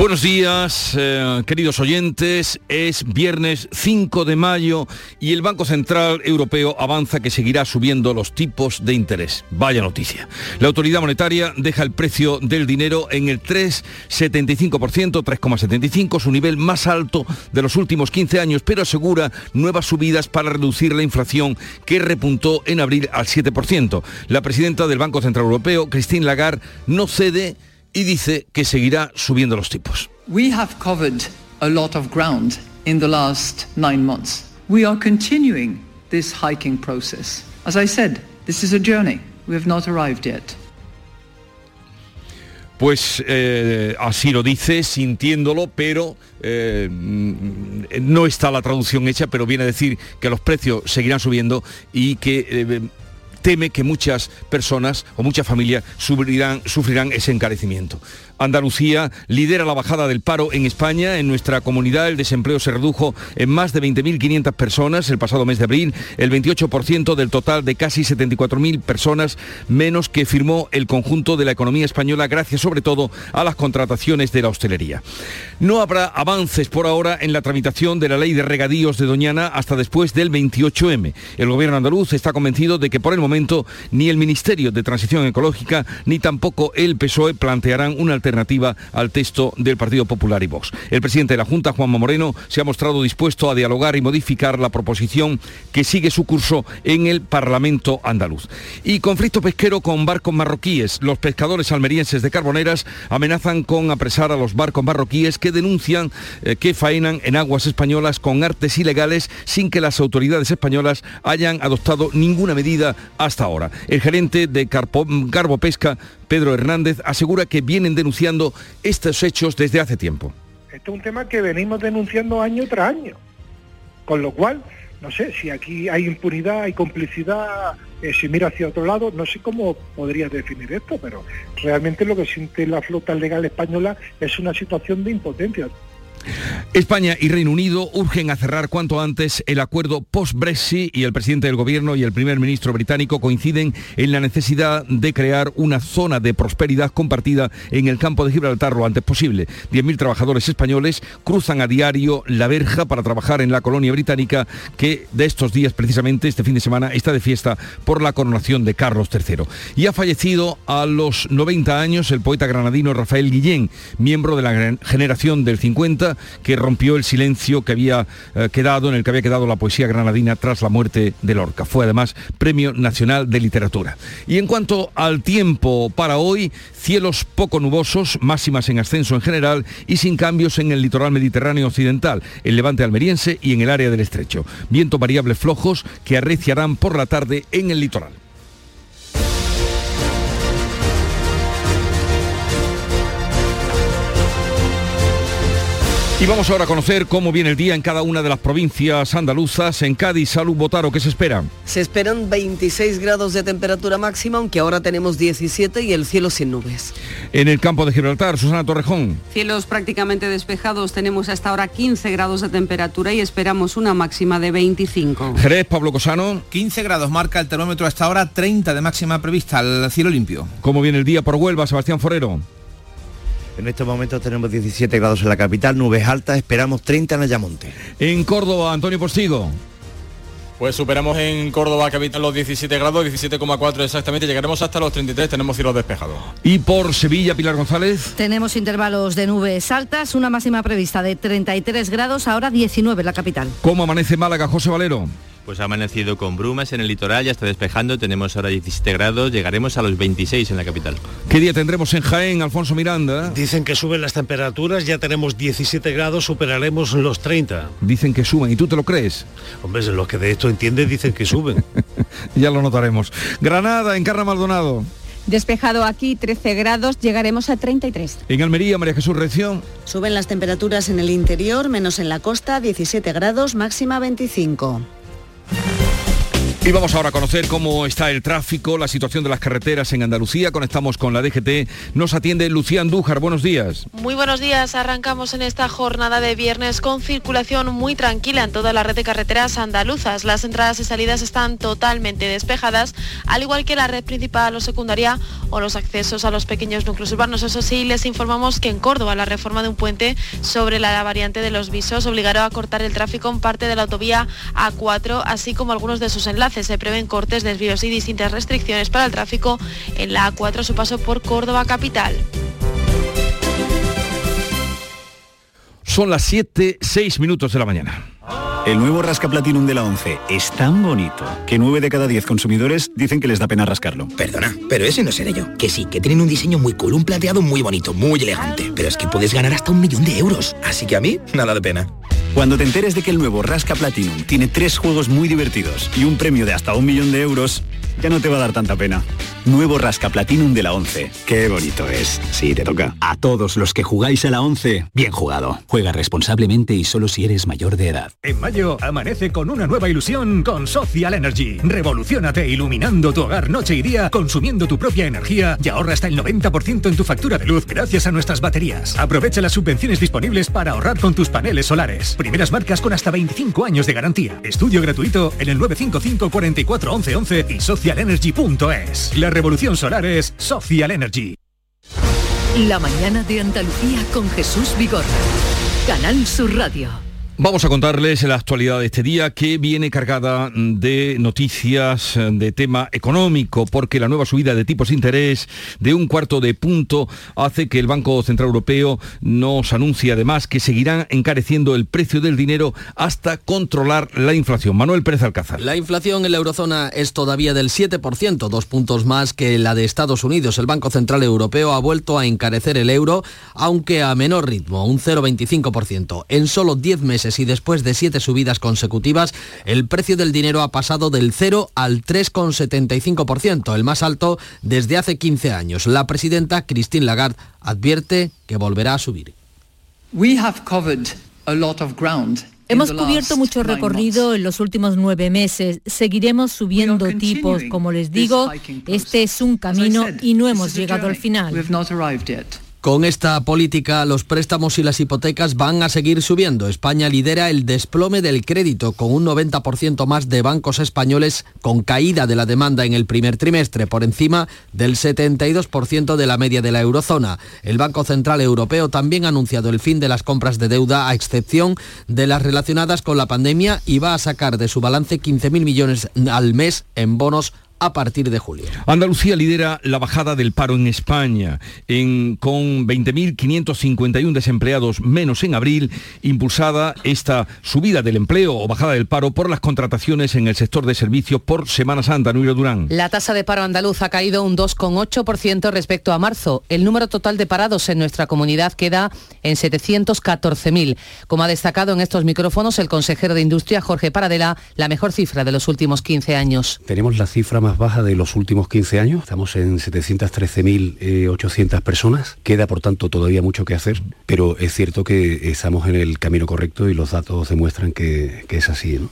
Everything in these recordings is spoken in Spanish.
Buenos días, eh, queridos oyentes. Es viernes 5 de mayo y el Banco Central Europeo avanza que seguirá subiendo los tipos de interés. Vaya noticia. La autoridad monetaria deja el precio del dinero en el 3,75%, 3,75, su nivel más alto de los últimos 15 años, pero asegura nuevas subidas para reducir la inflación que repuntó en abril al 7%. La presidenta del Banco Central Europeo, Christine Lagarde, no cede y dice que seguirá subiendo los tipos. We have covered a lot of ground in the last nine months. We are continuing this hiking process. As I said, this is a journey. We have not arrived yet. Pues eh, así lo dice, sintiéndolo, pero eh, mm, no está la traducción hecha, pero viene a decir que los precios seguirán subiendo y que eh, teme que muchas personas o muchas familias sufrirán, sufrirán ese encarecimiento. Andalucía lidera la bajada del paro en España. En nuestra comunidad el desempleo se redujo en más de 20.500 personas el pasado mes de abril, el 28% del total de casi 74.000 personas menos que firmó el conjunto de la economía española gracias sobre todo a las contrataciones de la hostelería. No habrá avances por ahora en la tramitación de la ley de regadíos de Doñana hasta después del 28M. El gobierno andaluz está convencido de que por el momento ni el Ministerio de Transición Ecológica ni tampoco el PSOE plantearán una alternativa alternativa al texto del Partido Popular y Vox. El presidente de la Junta, Juanma Moreno, se ha mostrado dispuesto a dialogar y modificar la proposición que sigue su curso en el Parlamento andaluz. Y conflicto pesquero con barcos marroquíes. Los pescadores almerienses de Carboneras amenazan con apresar a los barcos marroquíes que denuncian eh, que faenan en aguas españolas con artes ilegales sin que las autoridades españolas hayan adoptado ninguna medida hasta ahora. El gerente de Carbo Pesca Pedro Hernández, asegura que vienen denunciando estos hechos desde hace tiempo. Este es un tema que venimos denunciando año tras año, con lo cual, no sé, si aquí hay impunidad, hay complicidad, eh, si mira hacia otro lado, no sé cómo podría definir esto, pero realmente lo que siente la flota legal española es una situación de impotencia. España y Reino Unido urgen a cerrar cuanto antes el acuerdo post-Brexit y el presidente del gobierno y el primer ministro británico coinciden en la necesidad de crear una zona de prosperidad compartida en el campo de Gibraltar lo antes posible. 10.000 trabajadores españoles cruzan a diario la verja para trabajar en la colonia británica que de estos días precisamente este fin de semana está de fiesta por la coronación de Carlos III. Y ha fallecido a los 90 años el poeta granadino Rafael Guillén, miembro de la generación del 50 que rompió el silencio que había eh, quedado, en el que había quedado la poesía granadina tras la muerte de Lorca. Fue además Premio Nacional de Literatura. Y en cuanto al tiempo para hoy, cielos poco nubosos, máximas en ascenso en general y sin cambios en el litoral mediterráneo occidental, el levante almeriense y en el área del estrecho. Vientos variables flojos que arreciarán por la tarde en el litoral. Y vamos ahora a conocer cómo viene el día en cada una de las provincias andaluzas. En Cádiz, Salud Botaro, ¿qué se espera? Se esperan 26 grados de temperatura máxima, aunque ahora tenemos 17 y el cielo sin nubes. En el campo de Gibraltar, Susana Torrejón. Cielos prácticamente despejados, tenemos hasta ahora 15 grados de temperatura y esperamos una máxima de 25. Jerez, Pablo Cosano. 15 grados marca el termómetro hasta ahora, 30 de máxima prevista al cielo limpio. ¿Cómo viene el día por Huelva, Sebastián Forero? En estos momentos tenemos 17 grados en la capital, nubes altas, esperamos 30 en Ayamonte. En Córdoba, Antonio Postigo. Pues superamos en Córdoba capital los 17 grados, 17,4 exactamente, llegaremos hasta los 33, tenemos cielos despejados. ¿Y por Sevilla, Pilar González? Tenemos intervalos de nubes altas, una máxima prevista de 33 grados, ahora 19 en la capital. ¿Cómo amanece Málaga, José Valero? Pues ha amanecido con brumas en el litoral, ya está despejando, tenemos ahora 17 grados, llegaremos a los 26 en la capital. ¿Qué día tendremos en Jaén, Alfonso Miranda? Dicen que suben las temperaturas, ya tenemos 17 grados, superaremos los 30. Dicen que suben, ¿y tú te lo crees? Hombre, los que de esto entienden dicen que suben. ya lo notaremos. Granada, Encarna Maldonado. Despejado aquí, 13 grados, llegaremos a 33. En Almería, María Jesús Reción. Suben las temperaturas en el interior, menos en la costa, 17 grados, máxima 25. Thank you. Y vamos ahora a conocer cómo está el tráfico, la situación de las carreteras en Andalucía. Conectamos con la DGT. Nos atiende Lucía Andújar. Buenos días. Muy buenos días. Arrancamos en esta jornada de viernes con circulación muy tranquila en toda la red de carreteras andaluzas. Las entradas y salidas están totalmente despejadas, al igual que la red principal o secundaria o los accesos a los pequeños núcleos urbanos. Eso sí, les informamos que en Córdoba la reforma de un puente sobre la variante de los visos obligará a cortar el tráfico en parte de la autovía A4, así como algunos de sus enlaces se prevén cortes, desvíos y distintas restricciones para el tráfico en la A4 a su paso por Córdoba capital. Son las 7, 6 minutos de la mañana. El nuevo Rasca Platinum de la 11 es tan bonito que 9 de cada 10 consumidores dicen que les da pena rascarlo. Perdona, pero ese no seré yo. Que sí, que tienen un diseño muy cool, un plateado muy bonito, muy elegante. Pero es que puedes ganar hasta un millón de euros. Así que a mí, nada de pena. Cuando te enteres de que el nuevo Rasca Platinum tiene tres juegos muy divertidos y un premio de hasta un millón de euros, ya no te va a dar tanta pena. Nuevo Rasca Platinum de la 11. Qué bonito es. Sí, te toca. A todos los que jugáis a la 11, bien jugado. Juega responsablemente y solo si eres mayor de edad. En mayo, amanece con una nueva ilusión con Social Energy. Revolucionate iluminando tu hogar noche y día, consumiendo tu propia energía y ahorra hasta el 90% en tu factura de luz gracias a nuestras baterías. Aprovecha las subvenciones disponibles para ahorrar con tus paneles solares. Primeras marcas con hasta 25 años de garantía. Estudio gratuito en el 955 44 11 11 y socialenergy.es. La revolución solar es Social Energy. La mañana de Andalucía con Jesús Vigorra. Canal Sur Radio. Vamos a contarles la actualidad de este día que viene cargada de noticias de tema económico porque la nueva subida de tipos de interés de un cuarto de punto hace que el Banco Central Europeo nos anuncie además que seguirán encareciendo el precio del dinero hasta controlar la inflación. Manuel Pérez Alcázar. La inflación en la eurozona es todavía del 7%, dos puntos más que la de Estados Unidos. El Banco Central Europeo ha vuelto a encarecer el euro, aunque a menor ritmo, un 0,25%. En solo 10 meses y después de siete subidas consecutivas, el precio del dinero ha pasado del 0 al 3,75%, el más alto desde hace 15 años. La presidenta Christine Lagarde advierte que volverá a subir. Hemos cubierto mucho recorrido en los últimos nueve meses. Seguiremos subiendo tipos. Como les digo, este es un camino y no hemos llegado al final. Con esta política, los préstamos y las hipotecas van a seguir subiendo. España lidera el desplome del crédito, con un 90% más de bancos españoles con caída de la demanda en el primer trimestre, por encima del 72% de la media de la eurozona. El Banco Central Europeo también ha anunciado el fin de las compras de deuda, a excepción de las relacionadas con la pandemia, y va a sacar de su balance 15.000 millones al mes en bonos a partir de julio. Andalucía lidera la bajada del paro en España, en, con 20.551 desempleados menos en abril, impulsada esta subida del empleo o bajada del paro por las contrataciones en el sector de servicios por Semana Santa. Nuiro Durán. La tasa de paro andaluz ha caído un 2,8% respecto a marzo. El número total de parados en nuestra comunidad queda en 714.000. Como ha destacado en estos micrófonos el consejero de Industria, Jorge Paradela, la mejor cifra de los últimos 15 años. Tenemos la cifra más baja de los últimos 15 años. Estamos en 713.800 personas. Queda, por tanto, todavía mucho que hacer, pero es cierto que estamos en el camino correcto y los datos demuestran que, que es así. ¿no?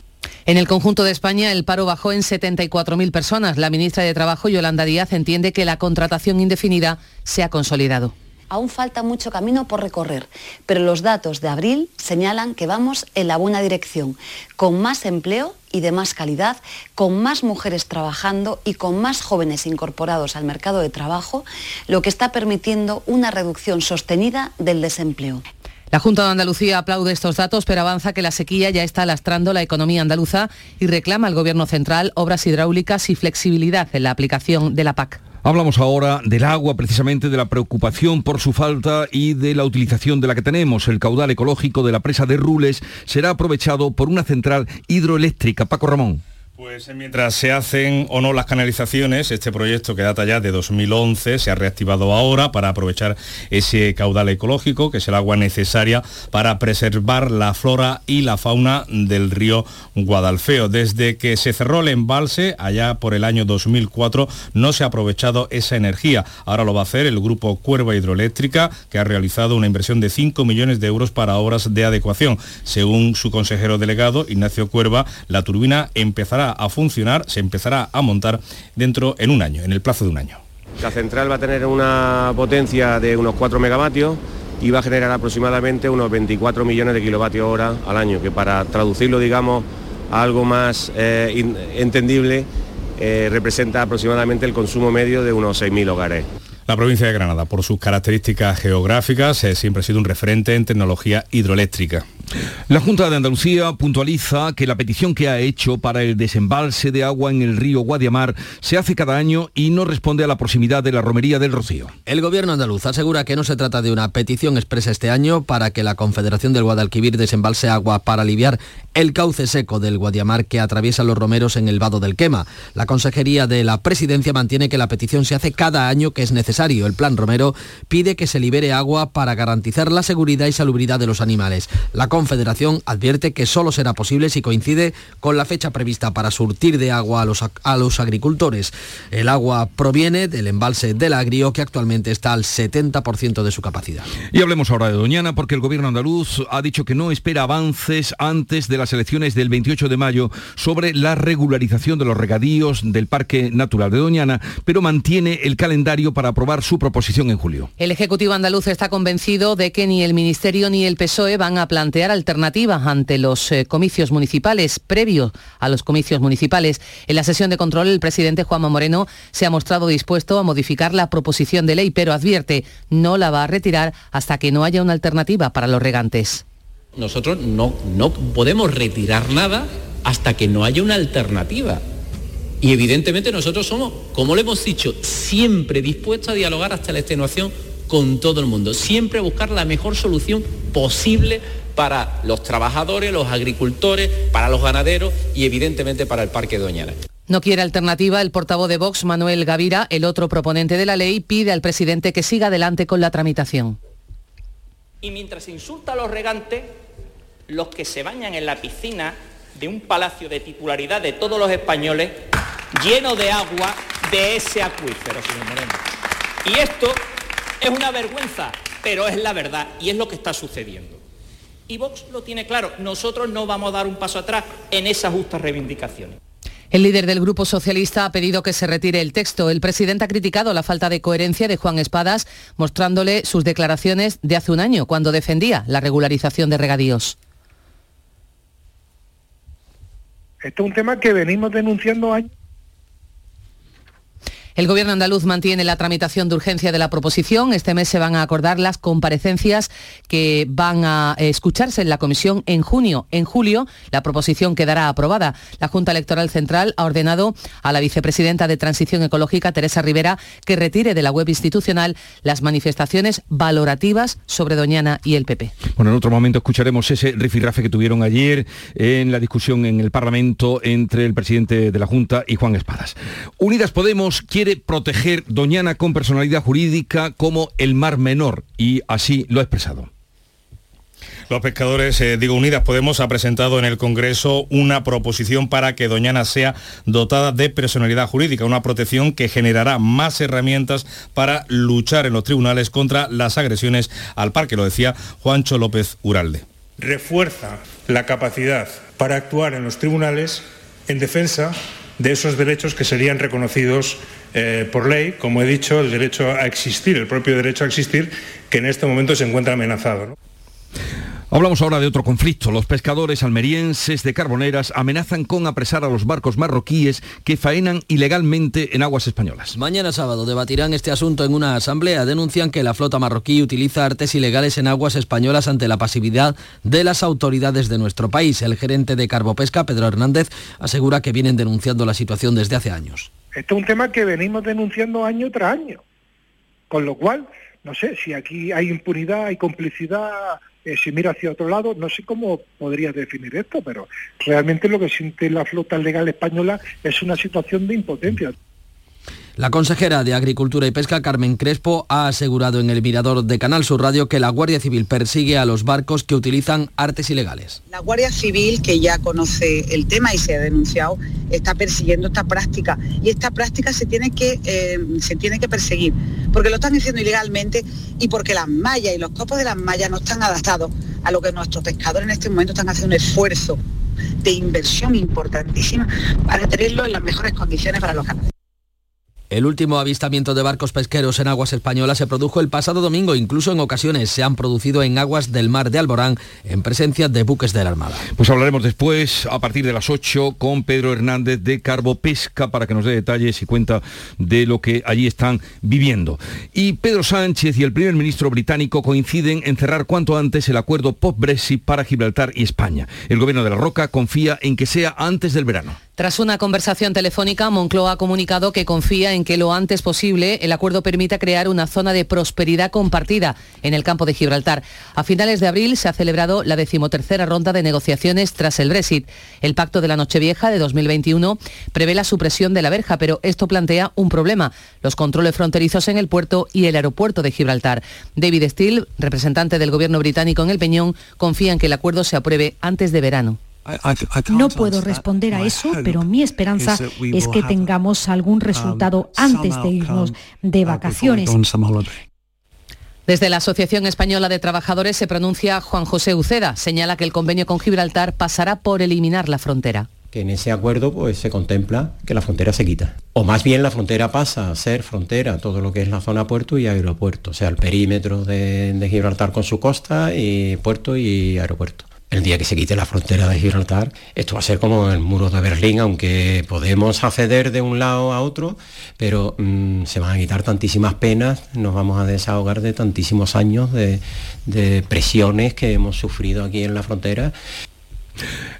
En el conjunto de España el paro bajó en 74.000 personas. La ministra de Trabajo, Yolanda Díaz, entiende que la contratación indefinida se ha consolidado. Aún falta mucho camino por recorrer, pero los datos de abril señalan que vamos en la buena dirección, con más empleo y de más calidad, con más mujeres trabajando y con más jóvenes incorporados al mercado de trabajo, lo que está permitiendo una reducción sostenida del desempleo. La Junta de Andalucía aplaude estos datos, pero avanza que la sequía ya está lastrando la economía andaluza y reclama al Gobierno central obras hidráulicas y flexibilidad en la aplicación de la PAC. Hablamos ahora del agua, precisamente de la preocupación por su falta y de la utilización de la que tenemos. El caudal ecológico de la presa de Rules será aprovechado por una central hidroeléctrica. Paco Ramón. Pues mientras se hacen o no las canalizaciones, este proyecto que data ya de 2011 se ha reactivado ahora para aprovechar ese caudal ecológico, que es el agua necesaria para preservar la flora y la fauna del río Guadalfeo. Desde que se cerró el embalse, allá por el año 2004, no se ha aprovechado esa energía. Ahora lo va a hacer el grupo Cuerva Hidroeléctrica, que ha realizado una inversión de 5 millones de euros para obras de adecuación. Según su consejero delegado, Ignacio Cuerva, la turbina empezará empezará a funcionar, se empezará a montar dentro en un año, en el plazo de un año. La central va a tener una potencia de unos 4 megavatios y va a generar aproximadamente unos 24 millones de kilovatios hora al año, que para traducirlo, digamos, a algo más eh, entendible, eh, representa aproximadamente el consumo medio de unos 6.000 hogares. La provincia de Granada, por sus características geográficas, eh, siempre ha sido un referente en tecnología hidroeléctrica. La Junta de Andalucía puntualiza que la petición que ha hecho para el desembalse de agua en el río Guadiamar se hace cada año y no responde a la proximidad de la romería del Rocío. El gobierno andaluz asegura que no se trata de una petición expresa este año para que la Confederación del Guadalquivir desembalse agua para aliviar el cauce seco del Guadiamar que atraviesa los romeros en el vado del Quema. La Consejería de la Presidencia mantiene que la petición se hace cada año que es necesario. El Plan Romero pide que se libere agua para garantizar la seguridad y salubridad de los animales. La Confederación advierte que solo será posible si coincide con la fecha prevista para surtir de agua a los, a los agricultores. El agua proviene del embalse del Agrio que actualmente está al 70% de su capacidad. Y hablemos ahora de Doñana porque el gobierno andaluz ha dicho que no espera avances antes de las elecciones del 28 de mayo sobre la regularización de los regadíos del Parque Natural de Doñana, pero mantiene el calendario para aprobar su proposición en julio. El Ejecutivo andaluz está convencido de que ni el Ministerio ni el PSOE van a plantear alternativas ante los eh, comicios municipales, previo a los comicios municipales. En la sesión de control, el presidente Juanma Moreno se ha mostrado dispuesto a modificar la proposición de ley, pero advierte no la va a retirar hasta que no haya una alternativa para los regantes. Nosotros no, no podemos retirar nada hasta que no haya una alternativa. Y evidentemente nosotros somos, como le hemos dicho, siempre dispuestos a dialogar hasta la extenuación con todo el mundo, siempre buscar la mejor solución posible para los trabajadores, los agricultores, para los ganaderos y evidentemente para el Parque Doñana. No quiere alternativa. El portavoz de Vox, Manuel Gavira, el otro proponente de la ley, pide al presidente que siga adelante con la tramitación. Y mientras se insulta a los regantes, los que se bañan en la piscina de un palacio de titularidad de todos los españoles, lleno de agua de ese acuífero, señor Moreno. Y esto es una vergüenza, pero es la verdad y es lo que está sucediendo. Y Vox lo tiene claro, nosotros no vamos a dar un paso atrás en esas justas reivindicaciones. El líder del Grupo Socialista ha pedido que se retire el texto. El presidente ha criticado la falta de coherencia de Juan Espadas, mostrándole sus declaraciones de hace un año, cuando defendía la regularización de regadíos. Esto es un tema que venimos denunciando años el Gobierno andaluz mantiene la tramitación de urgencia de la proposición. Este mes se van a acordar las comparecencias que van a escucharse en la comisión en junio. En julio la proposición quedará aprobada. La Junta Electoral Central ha ordenado a la vicepresidenta de Transición Ecológica, Teresa Rivera, que retire de la web institucional las manifestaciones valorativas sobre Doñana y el PP. Bueno, en otro momento escucharemos ese rifirrafe que tuvieron ayer en la discusión en el Parlamento entre el presidente de la Junta y Juan Espadas. Unidas Podemos quiere proteger Doñana con personalidad jurídica como el Mar Menor y así lo ha expresado. Los pescadores, eh, digo Unidas Podemos, ha presentado en el Congreso una proposición para que Doñana sea dotada de personalidad jurídica, una protección que generará más herramientas para luchar en los tribunales contra las agresiones al parque, lo decía Juancho López Uralde. Refuerza la capacidad para actuar en los tribunales en defensa de esos derechos que serían reconocidos eh, por ley, como he dicho, el derecho a existir, el propio derecho a existir, que en este momento se encuentra amenazado. Hablamos ahora de otro conflicto. Los pescadores almerienses de Carboneras amenazan con apresar a los barcos marroquíes que faenan ilegalmente en aguas españolas. Mañana sábado debatirán este asunto en una asamblea. Denuncian que la flota marroquí utiliza artes ilegales en aguas españolas ante la pasividad de las autoridades de nuestro país. El gerente de Carbopesca, Pedro Hernández, asegura que vienen denunciando la situación desde hace años. Esto es un tema que venimos denunciando año tras año. Con lo cual, no sé, si aquí hay impunidad, hay complicidad, eh, si mira hacia otro lado, no sé cómo podría definir esto, pero realmente lo que siente la flota legal española es una situación de impotencia. La consejera de Agricultura y Pesca, Carmen Crespo, ha asegurado en el mirador de Canal Sur Radio que la Guardia Civil persigue a los barcos que utilizan artes ilegales. La Guardia Civil, que ya conoce el tema y se ha denunciado, está persiguiendo esta práctica. Y esta práctica se tiene que, eh, se tiene que perseguir, porque lo están haciendo ilegalmente y porque las mallas y los copos de las mallas no están adaptados a lo que nuestros pescadores en este momento están haciendo un esfuerzo de inversión importantísima para tenerlo en las mejores condiciones para los canales. El último avistamiento de barcos pesqueros en aguas españolas se produjo el pasado domingo. Incluso en ocasiones se han producido en aguas del mar de Alborán en presencia de buques de la Armada. Pues hablaremos después, a partir de las 8, con Pedro Hernández de Carbo Pesca para que nos dé detalles y cuenta de lo que allí están viviendo. Y Pedro Sánchez y el primer ministro británico coinciden en cerrar cuanto antes el acuerdo post-Brexit para Gibraltar y España. El gobierno de la Roca confía en que sea antes del verano. Tras una conversación telefónica, Moncloa ha comunicado que confía en que lo antes posible el acuerdo permita crear una zona de prosperidad compartida en el campo de Gibraltar. A finales de abril se ha celebrado la decimotercera ronda de negociaciones tras el Brexit. El pacto de la Nochevieja de 2021 prevé la supresión de la verja, pero esto plantea un problema, los controles fronterizos en el puerto y el aeropuerto de Gibraltar. David Steele, representante del gobierno británico en el Peñón, confía en que el acuerdo se apruebe antes de verano. No puedo responder a eso, pero mi esperanza es que tengamos algún resultado antes de irnos de vacaciones. Desde la Asociación Española de Trabajadores se pronuncia Juan José Uceda. Señala que el convenio con Gibraltar pasará por eliminar la frontera que en ese acuerdo pues se contempla que la frontera se quita. O más bien la frontera pasa a ser frontera, todo lo que es la zona puerto y aeropuerto, o sea, el perímetro de, de Gibraltar con su costa y puerto y aeropuerto el día que se quite la frontera de Gibraltar, esto va a ser como el muro de Berlín, aunque podemos acceder de un lado a otro, pero mm, se van a quitar tantísimas penas, nos vamos a desahogar de tantísimos años de, de presiones que hemos sufrido aquí en la frontera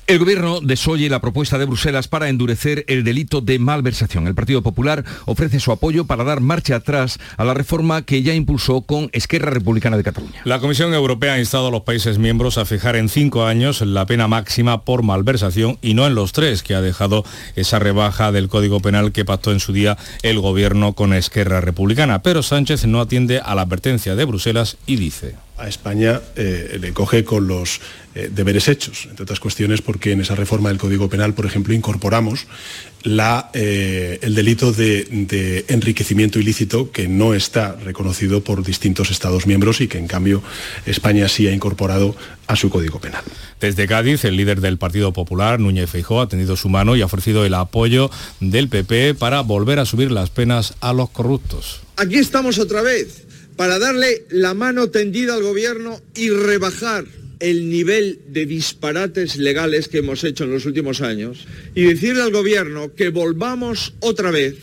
el gobierno desoye la propuesta de Bruselas para endurecer el delito de malversación. El Partido Popular ofrece su apoyo para dar marcha atrás a la reforma que ya impulsó con Esquerra Republicana de Cataluña. La Comisión Europea ha instado a los países miembros a fijar en cinco años la pena máxima por malversación y no en los tres, que ha dejado esa rebaja del Código Penal que pactó en su día el gobierno con Esquerra Republicana. Pero Sánchez no atiende a la advertencia de Bruselas y dice a España eh, le coge con los eh, deberes hechos, entre otras cuestiones porque en esa reforma del Código Penal, por ejemplo, incorporamos la, eh, el delito de, de, enriquecimiento ilícito que no está reconocido por distintos Estados miembros y que en cambio España sí ha incorporado a su Código Penal. Desde Cádiz, el líder del Partido Popular, Núñez Feijóo, ha tendido su mano y ha ofrecido el apoyo del PP para volver a subir las penas a los corruptos. Aquí estamos otra vez para darle la mano tendida al gobierno y rebajar el nivel de disparates legales que hemos hecho en los últimos años y decirle al gobierno que volvamos otra vez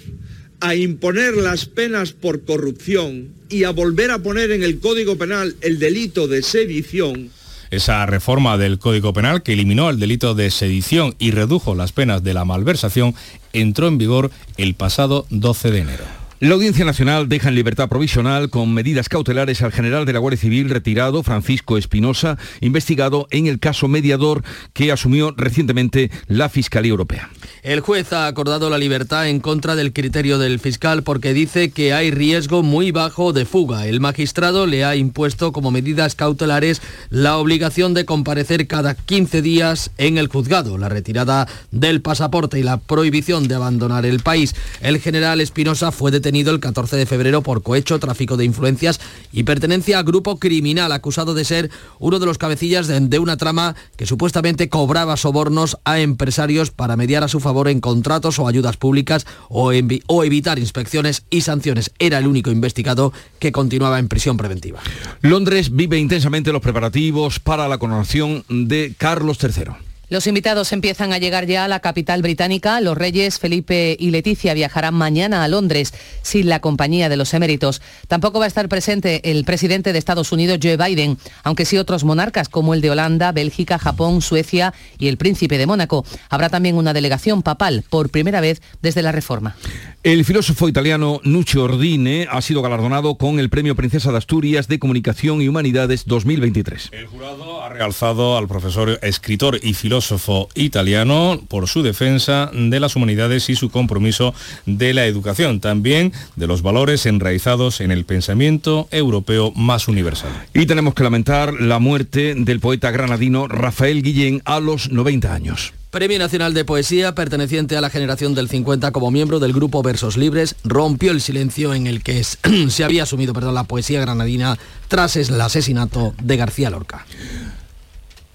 a imponer las penas por corrupción y a volver a poner en el Código Penal el delito de sedición. Esa reforma del Código Penal que eliminó el delito de sedición y redujo las penas de la malversación entró en vigor el pasado 12 de enero. La Audiencia Nacional deja en libertad provisional con medidas cautelares al general de la Guardia Civil retirado, Francisco Espinosa, investigado en el caso mediador que asumió recientemente la Fiscalía Europea. El juez ha acordado la libertad en contra del criterio del fiscal porque dice que hay riesgo muy bajo de fuga. El magistrado le ha impuesto como medidas cautelares la obligación de comparecer cada 15 días en el juzgado, la retirada del pasaporte y la prohibición de abandonar el país. El general Espinosa fue detenido el 14 de febrero por cohecho, tráfico de influencias y pertenencia a grupo criminal acusado de ser uno de los cabecillas de, una trama que supuestamente cobraba sobornos a empresarios para mediar a su favor en contratos o ayudas públicas o, o evitar inspecciones y sanciones. Era el único investigado que continuaba en prisión preventiva. Londres vive intensamente los preparativos para la coronación de Carlos III. Los invitados empiezan a llegar ya a la capital británica. Los reyes Felipe y Leticia viajarán mañana a Londres sin la compañía de los eméritos. Tampoco va a estar presente el presidente de Estados Unidos, Joe Biden, aunque sí otros monarcas como el de Holanda, Bélgica, Japón, Suecia y el príncipe de Mónaco. Habrá también una delegación papal por primera vez desde la reforma. El filósofo italiano Nuccio Ordine ha sido galardonado con el Premio Princesa de Asturias de Comunicación y Humanidades 2023. El jurado ha realzado al profesor, escritor y filósofo filósofo italiano por su defensa de las humanidades y su compromiso de la educación, también de los valores enraizados en el pensamiento europeo más universal. Y tenemos que lamentar la muerte del poeta granadino Rafael Guillén a los 90 años. Premio Nacional de Poesía, perteneciente a la generación del 50 como miembro del grupo Versos Libres, rompió el silencio en el que se había asumido perdón, la poesía granadina tras el asesinato de García Lorca.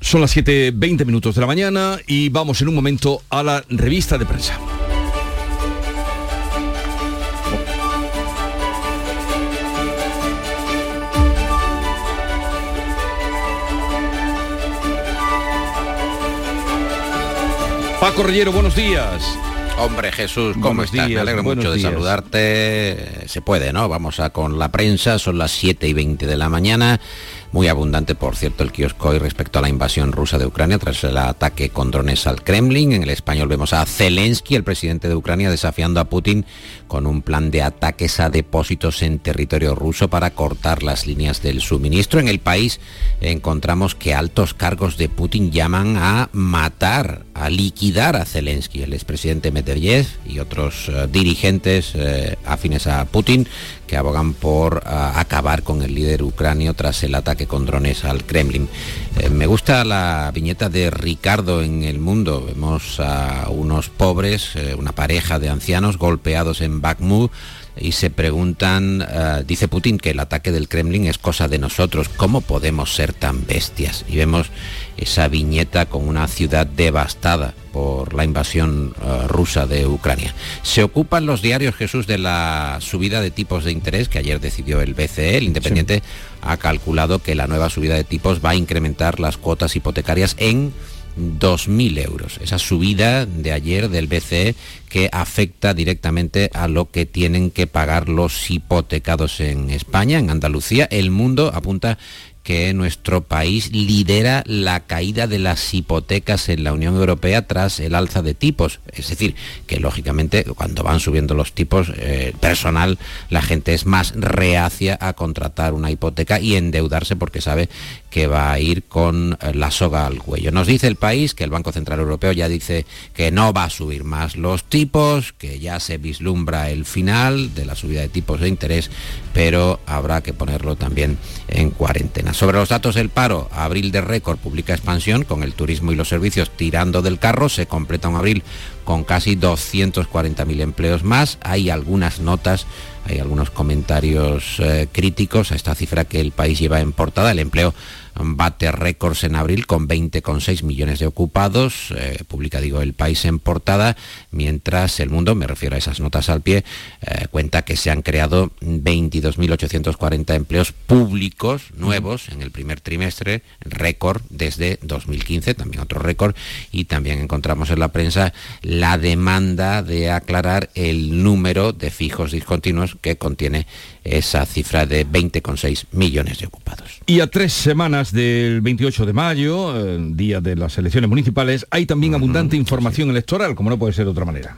Son las 7.20 minutos de la mañana y vamos en un momento a la revista de prensa. Paco Rellero, buenos días. Hombre Jesús, ¿cómo estás? Me alegro mucho de saludarte. Se puede, ¿no? Vamos a con la prensa, son las 7 y 20 de la mañana. Muy abundante, por cierto, el kiosco hoy respecto a la invasión rusa de Ucrania tras el ataque con drones al Kremlin. En el español vemos a Zelensky, el presidente de Ucrania, desafiando a Putin con un plan de ataques a depósitos en territorio ruso para cortar las líneas del suministro. En el país encontramos que altos cargos de Putin llaman a matar, a liquidar a Zelensky, el expresidente Medvedev y otros eh, dirigentes eh, afines a Putin que abogan por uh, acabar con el líder ucranio tras el ataque con drones al Kremlin. Eh, me gusta la viñeta de Ricardo en el mundo. Vemos a unos pobres, eh, una pareja de ancianos golpeados en Bakhmut y se preguntan, uh, dice Putin que el ataque del Kremlin es cosa de nosotros, ¿cómo podemos ser tan bestias? Y vemos esa viñeta con una ciudad devastada por la invasión uh, rusa de Ucrania. Se ocupan los diarios Jesús de la subida de tipos de interés que ayer decidió el BCE. El Independiente sí. ha calculado que la nueva subida de tipos va a incrementar las cuotas hipotecarias en 2.000 euros. Esa subida de ayer del BCE que afecta directamente a lo que tienen que pagar los hipotecados en España, en Andalucía. El mundo apunta que nuestro país lidera la caída de las hipotecas en la Unión Europea tras el alza de tipos. Es decir, que lógicamente cuando van subiendo los tipos eh, personal, la gente es más reacia a contratar una hipoteca y endeudarse porque sabe que va a ir con eh, la soga al cuello. Nos dice el país que el Banco Central Europeo ya dice que no va a subir más los tipos, que ya se vislumbra el final de la subida de tipos de interés, pero habrá que ponerlo también en cuarentena. Sobre los datos del paro, abril de récord publica expansión con el turismo y los servicios tirando del carro, se completa un abril con casi 240.000 empleos más. Hay algunas notas, hay algunos comentarios eh, críticos a esta cifra que el país lleva en portada. El empleo bate récords en abril con 20,6 millones de ocupados, eh, publica digo el país en portada, mientras el mundo, me refiero a esas notas al pie, eh, cuenta que se han creado 22.840 empleos públicos nuevos en el primer trimestre, récord desde 2015, también otro récord, y también encontramos en la prensa la demanda de aclarar el número de fijos discontinuos que contiene esa cifra de 20,6 millones de ocupados. Y a tres semanas del 28 de mayo, eh, día de las elecciones municipales, hay también abundante información electoral, como no puede ser de otra manera.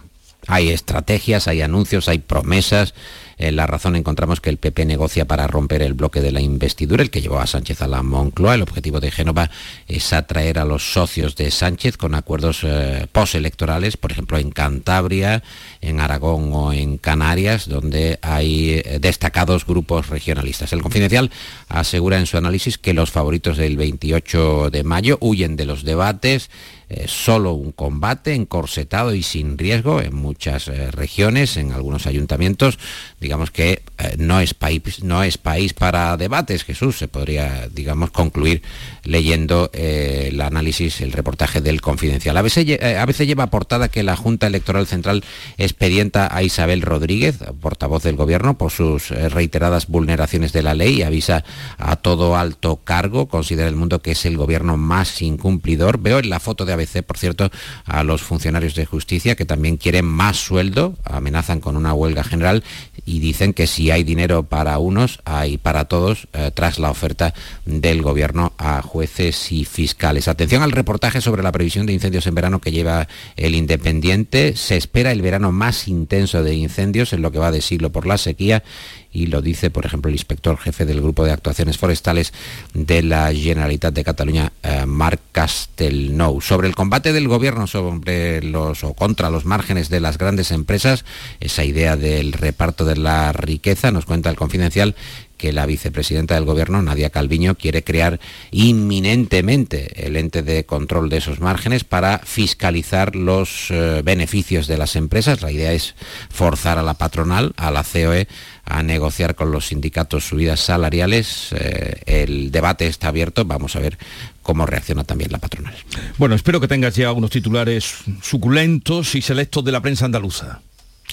Hay estrategias, hay anuncios, hay promesas. En la razón encontramos que el PP negocia para romper el bloque de la investidura, el que llevó a Sánchez a la Moncloa. El objetivo de Génova es atraer a los socios de Sánchez con acuerdos eh, postelectorales, por ejemplo en Cantabria, en Aragón o en Canarias, donde hay eh, destacados grupos regionalistas. El Confidencial asegura en su análisis que los favoritos del 28 de mayo huyen de los debates, eh, solo un combate encorsetado y sin riesgo en muchas eh, regiones, en algunos ayuntamientos. Digamos que eh, no, es país, no es país para debates, Jesús, se podría, digamos, concluir leyendo eh, el análisis, el reportaje del Confidencial. A veces, eh, lleva portada que la Junta Electoral Central expedienta a Isabel Rodríguez, portavoz del Gobierno, por sus reiteradas vulneraciones de la ley avisa a todo alto cargo, considera el mundo que es el Gobierno más incumplidor. Veo en la foto de ABC, por cierto, a los funcionarios de justicia que también quieren más sueldo, amenazan con una huelga general y dicen que si hay dinero para unos, hay para todos, eh, tras la oferta del Gobierno a jueces y fiscales. Atención al reportaje sobre la previsión de incendios en verano que lleva el Independiente. Se espera el verano más intenso de incendios en lo que va de siglo por la sequía y lo dice, por ejemplo, el inspector jefe del Grupo de Actuaciones Forestales de la Generalitat de Cataluña, eh, Marc Castelnou. Sobre el combate del gobierno sobre los o contra los márgenes de las grandes empresas, esa idea del reparto de la riqueza, nos cuenta el confidencial que la vicepresidenta del gobierno, Nadia Calviño, quiere crear inminentemente el ente de control de esos márgenes para fiscalizar los eh, beneficios de las empresas. La idea es forzar a la patronal, a la COE, a negociar con los sindicatos subidas salariales. Eh, el debate está abierto, vamos a ver cómo reacciona también la patronal. Bueno, espero que tengas ya unos titulares suculentos y selectos de la prensa andaluza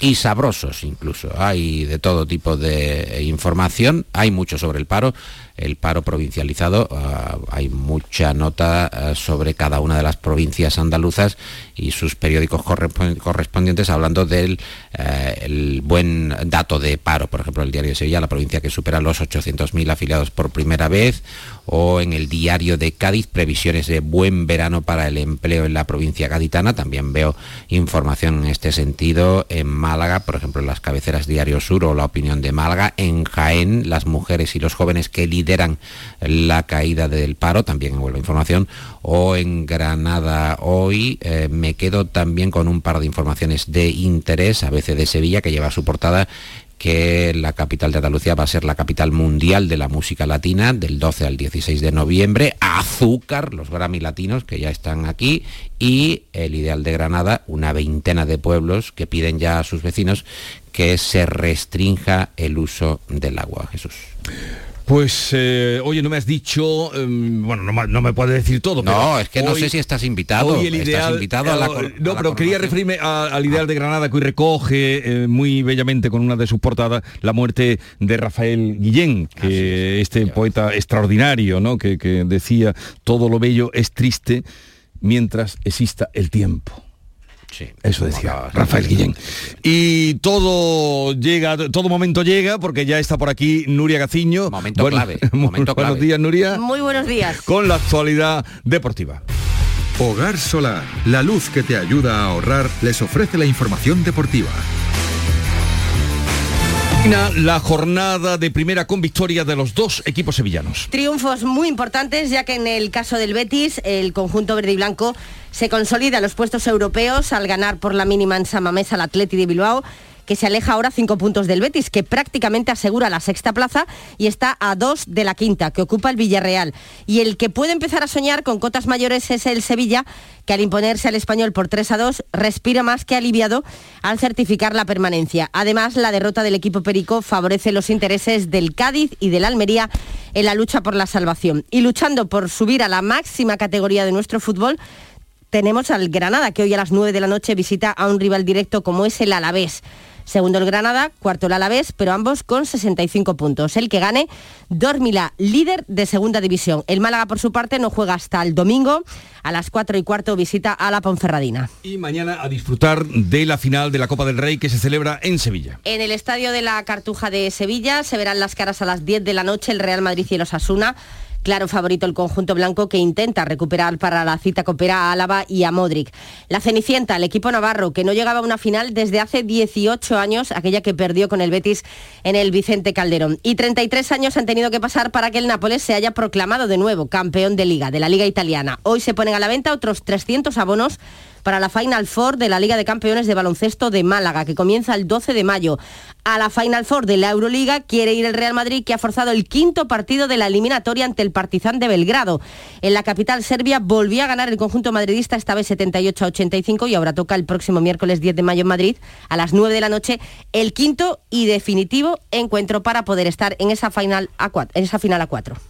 y sabrosos incluso. Hay de todo tipo de información, hay mucho sobre el paro el paro provincializado. Ah, hay mucha nota ah, sobre cada una de las provincias andaluzas y sus periódicos correspondientes hablando del eh, buen dato de paro. Por ejemplo, el diario de Sevilla, la provincia que supera los 800.000 afiliados por primera vez, o en el diario de Cádiz, previsiones de buen verano para el empleo en la provincia gaditana. También veo información en este sentido en Málaga, por ejemplo, en las cabeceras Diario Sur o La Opinión de Málaga. En Jaén, las mujeres y los jóvenes que lideran la caída del paro, también en Huelva Información, o en Granada hoy. Eh, me quedo también con un par de informaciones de interés, a veces de Sevilla, que lleva su portada que la capital de Andalucía va a ser la capital mundial de la música latina del 12 al 16 de noviembre. Azúcar, los Grammy latinos que ya están aquí y el ideal de Granada, una veintena de pueblos que piden ya a sus vecinos que se restrinja el uso del agua. Jesús. Pues, eh, oye, no me has dicho, em, bueno, no, me puedes decir todo. No, es que no sé si estás invitado. Hoy el ideal, invitado a la, No, pero quería referirme al ideal de Granada que hoy recoge eh, muy bellamente con una de sus portadas la muerte de Rafael Guillén, que este poeta extraordinario, ¿no? que decía, todo lo bello es triste mientras exista el tiempo. Eso decía Rafael Guillén. Y todo llega, todo momento llega, porque ya está por aquí Nuria Gaciño. Momento clave. Momento buenos días, Nuria. Muy buenos días. Con la actualidad deportiva. Hogar Solar, la luz que te ayuda a ahorrar, les ofrece la información deportiva. La jornada de primera con victoria de los dos equipos sevillanos. Triunfos muy importantes, ya que en el caso del Betis, el conjunto verde y blanco se consolida los puestos europeos al ganar por la mínima en Samamés al Atleti de Bilbao que se aleja ahora cinco puntos del Betis, que prácticamente asegura la sexta plaza y está a dos de la quinta, que ocupa el Villarreal. Y el que puede empezar a soñar con cotas mayores es el Sevilla, que al imponerse al español por 3 a 2 respira más que aliviado al certificar la permanencia. Además, la derrota del equipo Perico favorece los intereses del Cádiz y del Almería en la lucha por la salvación. Y luchando por subir a la máxima categoría de nuestro fútbol, tenemos al Granada, que hoy a las 9 de la noche visita a un rival directo como es el Alavés. Segundo el Granada, cuarto el Alavés, pero ambos con 65 puntos. El que gane dormirá líder de segunda división. El Málaga, por su parte, no juega hasta el domingo. A las 4 y cuarto visita a la Ponferradina. Y mañana a disfrutar de la final de la Copa del Rey que se celebra en Sevilla. En el estadio de la Cartuja de Sevilla se verán las caras a las 10 de la noche el Real Madrid y el Osasuna. Claro favorito el conjunto blanco que intenta recuperar para la cita copera a Álava y a Modric. La Cenicienta, el equipo navarro, que no llegaba a una final desde hace 18 años, aquella que perdió con el Betis en el Vicente Calderón. Y 33 años han tenido que pasar para que el Nápoles se haya proclamado de nuevo campeón de liga, de la liga italiana. Hoy se ponen a la venta otros 300 abonos para la Final Four de la Liga de Campeones de Baloncesto de Málaga, que comienza el 12 de mayo. A la Final Four de la Euroliga quiere ir el Real Madrid, que ha forzado el quinto partido de la eliminatoria ante el Partizan de Belgrado. En la capital serbia volvió a ganar el conjunto madridista, esta vez 78 a 85, y ahora toca el próximo miércoles 10 de mayo en Madrid, a las 9 de la noche, el quinto y definitivo encuentro para poder estar en esa final a 4. En esa final a 4.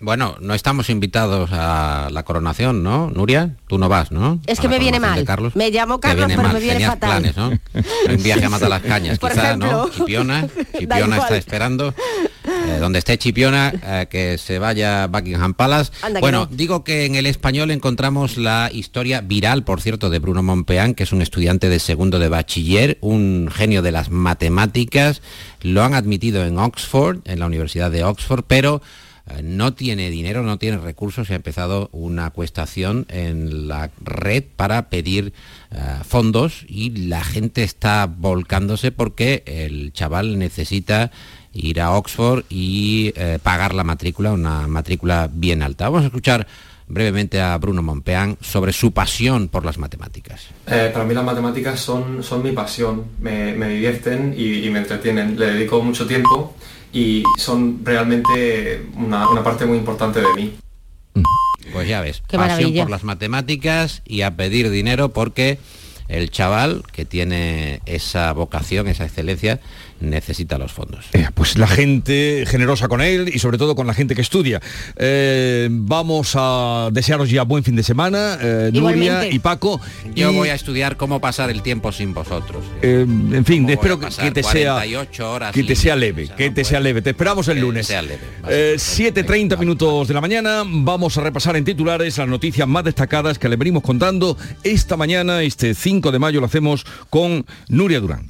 Bueno, no estamos invitados a la coronación, ¿no? Nuria, tú no vas, ¿no? Es que me viene mal. Me llamo Carlos, pero me viene fatal. Planes, ¿no? Un viaje a matar las cañas, quizá, ¿no? Chipiona, Chipiona está esperando. Eh, donde esté Chipiona, eh, que se vaya a Buckingham Palace. bueno, digo que en el español encontramos la historia viral, por cierto, de Bruno Monpeán, que es un estudiante de segundo de bachiller, un genio de las matemáticas. Lo han admitido en Oxford, en la Universidad de Oxford, pero no tiene dinero, no tiene recursos, se ha empezado una cuestación en la red para pedir eh, fondos y la gente está volcándose porque el chaval necesita ir a Oxford y eh, pagar la matrícula, una matrícula bien alta. Vamos a escuchar brevemente a Bruno Monpeán sobre su pasión por las matemáticas. para mí las matemáticas son, son mi pasión, me, divierten y, me entretienen. Le dedico mucho tiempo y son realmente una, parte muy importante de mí. Pues ya ves, pasión por las matemáticas y a pedir dinero porque el chaval que tiene esa vocación, esa excelencia, necesita los fondos. Eh, pues la gente generosa con él y sobre todo con la gente que estudia. Eh, vamos a desearos ya buen fin de semana, eh, Nuria y Paco. Yo voy a estudiar cómo pasar el tiempo sin vosotros. en fin, espero que te sea que te sea leve, que te sea leve. Te esperamos el lunes. 7.30 minutos de la mañana. Vamos a repasar en titulares las noticias más destacadas que le venimos contando esta mañana, este 5 de mayo, lo hacemos con Nuria Durán.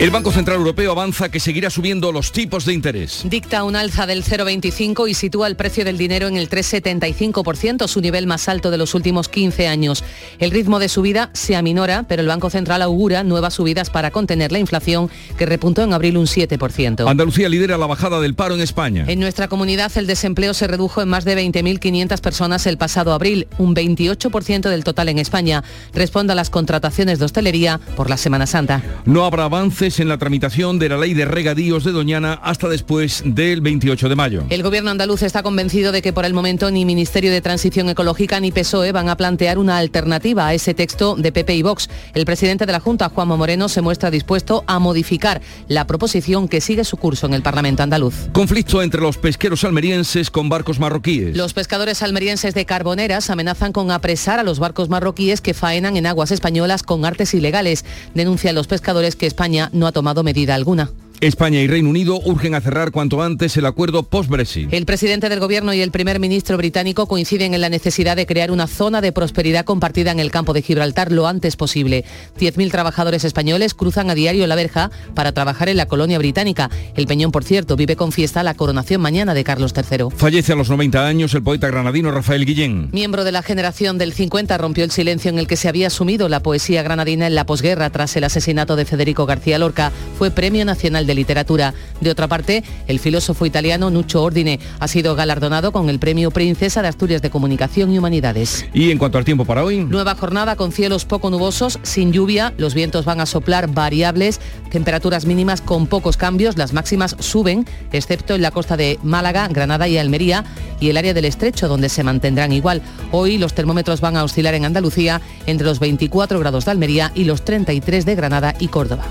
El Banco Central Europeo avanza que seguirá subiendo los tipos de interés. Dicta un alza del 0,25 y sitúa el precio del dinero en el 3,75%, su nivel más alto de los últimos 15 años. El ritmo de subida se aminora, pero el Banco Central augura nuevas subidas para contener la inflación, que repuntó en abril un 7%. Andalucía lidera la bajada del paro en España. En nuestra comunidad el desempleo se redujo en más de 20.500 personas el pasado abril, un 28% del total en España. Responde a las contrataciones de hostelería por la Semana Santa. No habrá avances en la tramitación de la ley de regadíos de Doñana hasta después del 28 de mayo. El gobierno andaluz está convencido de que por el momento ni Ministerio de Transición Ecológica ni PSOE van a plantear una alternativa a ese texto de PP y Vox. El presidente de la Junta, Juanmo Moreno, se muestra dispuesto a modificar la proposición que sigue su curso en el Parlamento andaluz. Conflicto entre los pesqueros almerienses con barcos marroquíes. Los pescadores almerienses de Carboneras amenazan con apresar a los barcos marroquíes que faenan en aguas españolas con artes ilegales. Denuncian los pescadores que España no ha tomado medida alguna. España y Reino Unido urgen a cerrar cuanto antes el acuerdo post-Brexit. El presidente del Gobierno y el primer ministro británico coinciden en la necesidad de crear una zona de prosperidad compartida en el campo de Gibraltar lo antes posible. 10.000 trabajadores españoles cruzan a diario la verja para trabajar en la colonia británica. El Peñón, por cierto, vive con fiesta la coronación mañana de Carlos III. Fallece a los 90 años el poeta granadino Rafael Guillén. Miembro de la generación del 50, rompió el silencio en el que se había asumido la poesía granadina en la posguerra tras el asesinato de Federico García Lorca. Fue Premio Nacional de Literatura. De otra parte, el filósofo italiano Nuccio Ordine ha sido galardonado con el Premio Princesa de Asturias de Comunicación y Humanidades. Y en cuanto al tiempo para hoy. Nueva jornada con cielos poco nubosos, sin lluvia, los vientos van a soplar variables, temperaturas mínimas con pocos cambios, las máximas suben, excepto en la costa de Málaga, Granada y Almería y el área del estrecho, donde se mantendrán igual. Hoy los termómetros van a oscilar en Andalucía entre los 24 grados de Almería y los 33 de Granada y Córdoba.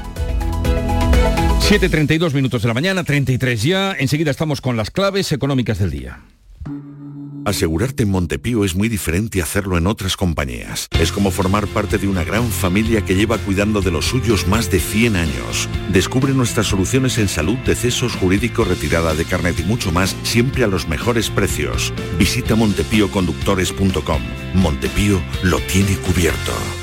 7.32 minutos de la mañana, 33 ya. Enseguida estamos con las claves económicas del día. Asegurarte en Montepío es muy diferente a hacerlo en otras compañías. Es como formar parte de una gran familia que lleva cuidando de los suyos más de 100 años. Descubre nuestras soluciones en salud, decesos, jurídico, retirada de carnet y mucho más, siempre a los mejores precios. Visita montepíoconductores.com. Montepío lo tiene cubierto.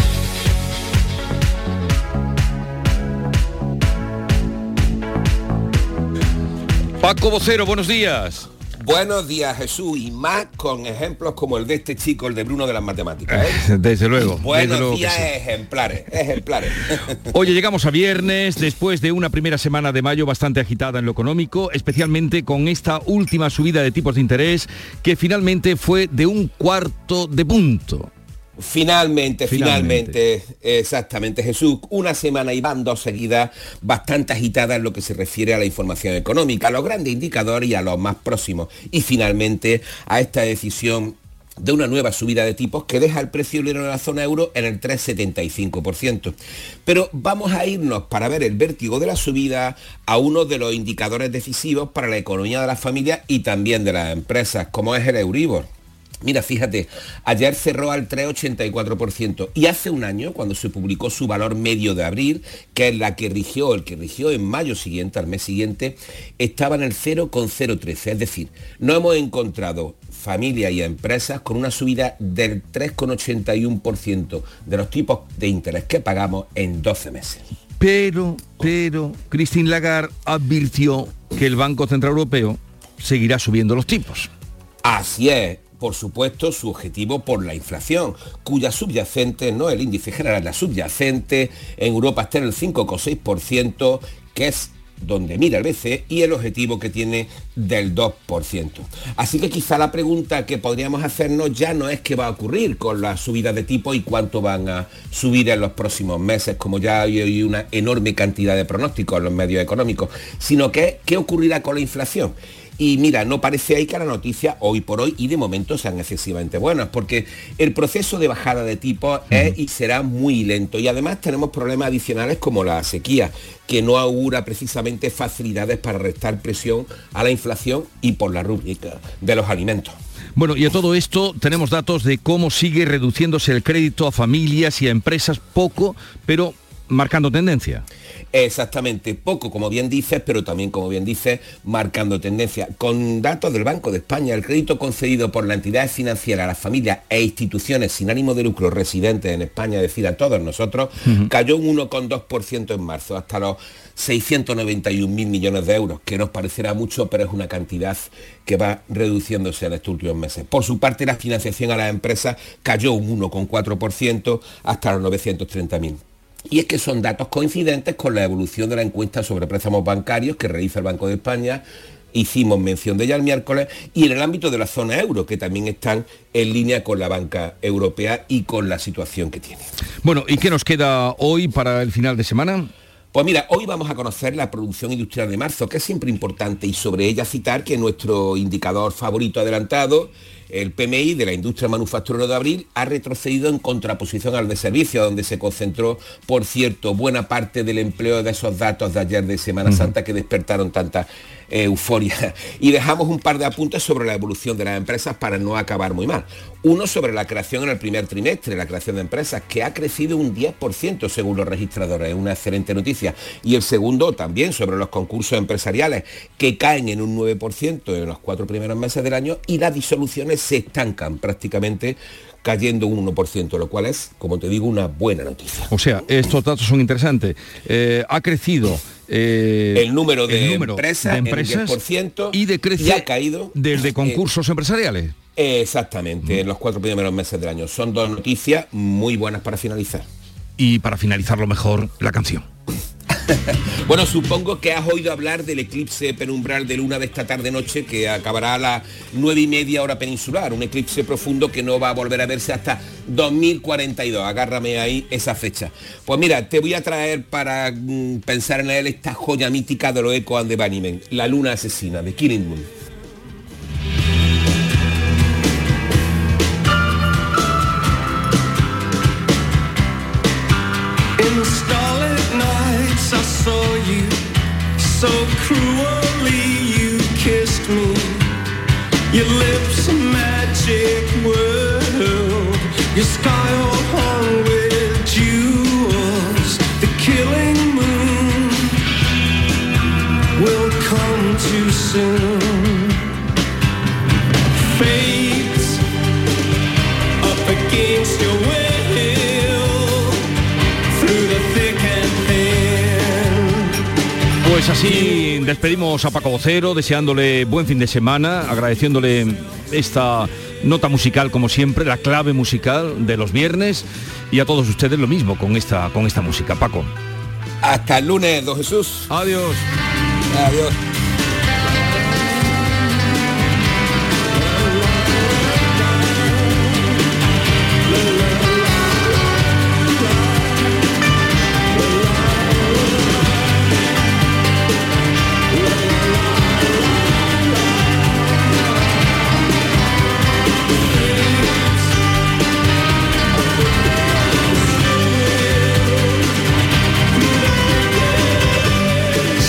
Paco Vocero, buenos días. Buenos días Jesús y más con ejemplos como el de este chico, el de Bruno de las matemáticas. ¿eh? Desde luego. Buenos días ejemplares, ejemplares. Oye, llegamos a viernes después de una primera semana de mayo bastante agitada en lo económico, especialmente con esta última subida de tipos de interés que finalmente fue de un cuarto de punto. Finalmente, finalmente, exactamente, Jesús. Una semana y van dos seguidas bastante agitadas en lo que se refiere a la información económica, a los grandes indicadores y a los más próximos. Y finalmente a esta decisión de una nueva subida de tipos que deja el precio libre de la zona euro en el 3,75%. Pero vamos a irnos para ver el vértigo de la subida a uno de los indicadores decisivos para la economía de las familias y también de las empresas, como es el Euribor. Mira, fíjate, ayer cerró al 3,84% y hace un año, cuando se publicó su valor medio de abril, que es la que rigió, el que rigió en mayo siguiente, al mes siguiente, estaba en el 0,013. Es decir, no hemos encontrado familias y empresas con una subida del 3,81% de los tipos de interés que pagamos en 12 meses. Pero, pero, Christine Lagarde advirtió que el Banco Central Europeo seguirá subiendo los tipos. Así es, por supuesto, su objetivo por la inflación, cuya subyacente, no el índice general, la subyacente en Europa está en el 5,6%, que es donde mira el BCE y el objetivo que tiene del 2%. Así que quizá la pregunta que podríamos hacernos ya no es qué va a ocurrir con la subida de tipo y cuánto van a subir en los próximos meses, como ya hay una enorme cantidad de pronósticos en los medios económicos, sino que qué ocurrirá con la inflación. Y mira, no parece ahí que la noticia hoy por hoy y de momento sean excesivamente buenas, porque el proceso de bajada de tipo es y será muy lento. Y además tenemos problemas adicionales como la sequía, que no augura precisamente facilidades para restar presión a la inflación y por la rúbrica de los alimentos. Bueno, y a todo esto tenemos datos de cómo sigue reduciéndose el crédito a familias y a empresas poco, pero marcando tendencia. Exactamente, poco como bien dices, pero también como bien dices, marcando tendencia. Con datos del Banco de España, el crédito concedido por la entidad financiera a las familias e instituciones sin ánimo de lucro residentes en España, es decir, a todos nosotros, cayó un 1,2% en marzo, hasta los 691.000 millones de euros, que nos parecerá mucho, pero es una cantidad que va reduciéndose en estos últimos meses. Por su parte, la financiación a las empresas cayó un 1,4% hasta los 930.000. Y es que son datos coincidentes con la evolución de la encuesta sobre préstamos bancarios que realiza el Banco de España. Hicimos mención de ella el miércoles y en el ámbito de la zona euro, que también están en línea con la banca europea y con la situación que tiene. Bueno, ¿y qué nos queda hoy para el final de semana? Pues mira, hoy vamos a conocer la producción industrial de marzo, que es siempre importante, y sobre ella citar que nuestro indicador favorito adelantado el PMI de la industria manufacturera de abril ha retrocedido en contraposición al de servicio, donde se concentró, por cierto, buena parte del empleo de esos datos de ayer de Semana Santa que despertaron tanta euforia. Y dejamos un par de apuntes sobre la evolución de las empresas para no acabar muy mal. Uno sobre la creación en el primer trimestre, la creación de empresas, que ha crecido un 10% según los registradores, es una excelente noticia. Y el segundo también sobre los concursos empresariales, que caen en un 9% en los cuatro primeros meses del año y las disoluciones se estancan prácticamente cayendo un 1%, lo cual es, como te digo, una buena noticia. O sea, estos datos son interesantes. Eh, ha crecido eh, el número de empresas, en 10% y, de ha caído desde eh, concursos empresariales. Exactamente, en los cuatro primeros meses del año. Son dos noticias muy buenas para finalizar. Y para finalizar lo mejor, la canción. bueno, supongo que has oído hablar del eclipse penumbral de luna de esta tarde-noche que acabará a las nueve y media hora peninsular, un eclipse profundo que no va a volver a verse hasta 2042. Agárrame ahí esa fecha. Pues mira, te voy a traer para mm, pensar en él esta joya mítica de los Echo and the Bunnymen, La luna asesina, de Killing Moon. So cruelly you kissed me. Your lips a magic world. Your sky all hung with jewels. The killing moon will come too soon. Fate Pues así despedimos a Paco Vocero, deseándole buen fin de semana, agradeciéndole esta nota musical como siempre, la clave musical de los viernes y a todos ustedes lo mismo con esta, con esta música. Paco. Hasta el lunes, don Jesús. Adiós. Adiós.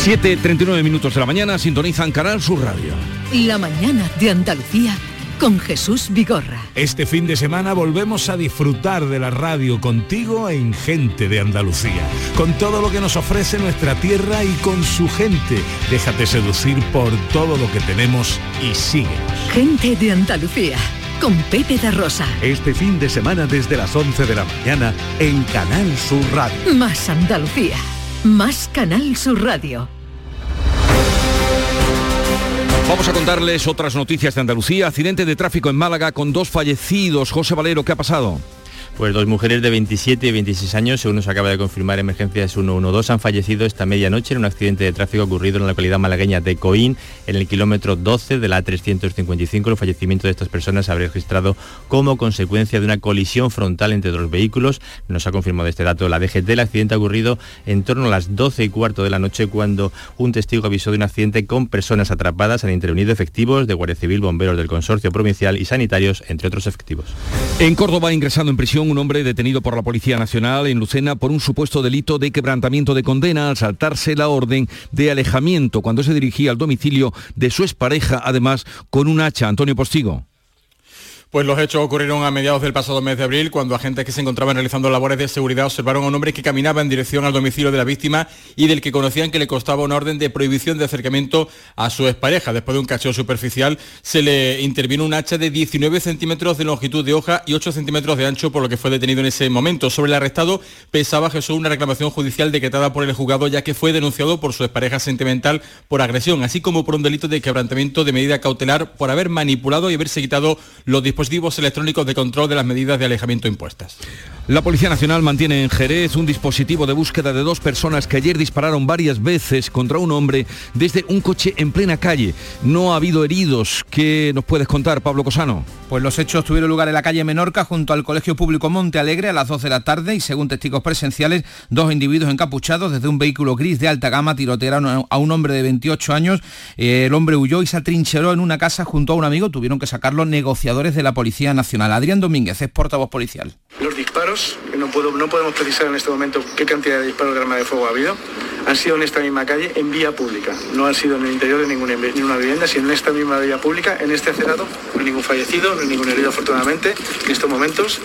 7.39 minutos de la mañana sintonizan Canal Sur Radio. La mañana de Andalucía con Jesús Vigorra. Este fin de semana volvemos a disfrutar de la radio contigo en Gente de Andalucía, con todo lo que nos ofrece nuestra tierra y con su gente. Déjate seducir por todo lo que tenemos y síguenos. Gente de Andalucía con Pepe de Rosa. Este fin de semana desde las 11 de la mañana en Canal Sur Radio. Más Andalucía. Más Canal Sur Radio. Vamos a contarles otras noticias de Andalucía. Accidente de tráfico en Málaga con dos fallecidos. José Valero, ¿qué ha pasado? Pues dos mujeres de 27 y 26 años, según nos acaba de confirmar Emergencias 112, han fallecido esta medianoche en un accidente de tráfico ocurrido en la localidad malagueña de Coín, en el kilómetro 12 de la A355. El fallecimiento de estas personas se habría registrado como consecuencia de una colisión frontal entre dos vehículos. Nos ha confirmado este dato la DGT. El accidente ha ocurrido en torno a las 12 y cuarto de la noche cuando un testigo avisó de un accidente con personas atrapadas. Han intervenido efectivos de Guardia Civil, bomberos del Consorcio Provincial y sanitarios, entre otros efectivos. En Córdoba, ingresando en prisión un hombre detenido por la Policía Nacional en Lucena por un supuesto delito de quebrantamiento de condena al saltarse la orden de alejamiento cuando se dirigía al domicilio de su expareja, además con un hacha. Antonio Postigo. Pues los hechos ocurrieron a mediados del pasado mes de abril, cuando agentes que se encontraban realizando labores de seguridad observaron a un hombre que caminaba en dirección al domicilio de la víctima y del que conocían que le costaba una orden de prohibición de acercamiento a su expareja. Después de un cacheo superficial, se le intervino un hacha de 19 centímetros de longitud de hoja y 8 centímetros de ancho, por lo que fue detenido en ese momento. Sobre el arrestado pesaba Jesús una reclamación judicial decretada por el juzgado, ya que fue denunciado por su expareja sentimental por agresión, así como por un delito de quebrantamiento de medida cautelar por haber manipulado y haberse quitado los dispositivos dispositivos electrónicos de control de las medidas de alejamiento impuestas. La Policía Nacional mantiene en Jerez un dispositivo de búsqueda de dos personas que ayer dispararon varias veces contra un hombre desde un coche en plena calle. No ha habido heridos. ¿Qué nos puedes contar, Pablo Cosano? Pues los hechos tuvieron lugar en la calle Menorca junto al Colegio Público Monte Alegre a las 12 de la tarde y según testigos presenciales, dos individuos encapuchados desde un vehículo gris de alta gama tirotearon a un hombre de 28 años. El hombre huyó y se atrincheró en una casa junto a un amigo. Tuvieron que sacarlo negociadores de la Policía Nacional. Adrián Domínguez es portavoz policial. Los disparos, que no, podemos precisar en este momento qué cantidad de disparos de arma de fuego ha habido, han sido en esta misma calle, en vía pública. No han sido en el interior de ninguna, vivienda, sino en esta misma vía pública, en este cerrado. No hay ningún fallecido, no hay ningún herido afortunadamente en estos momentos.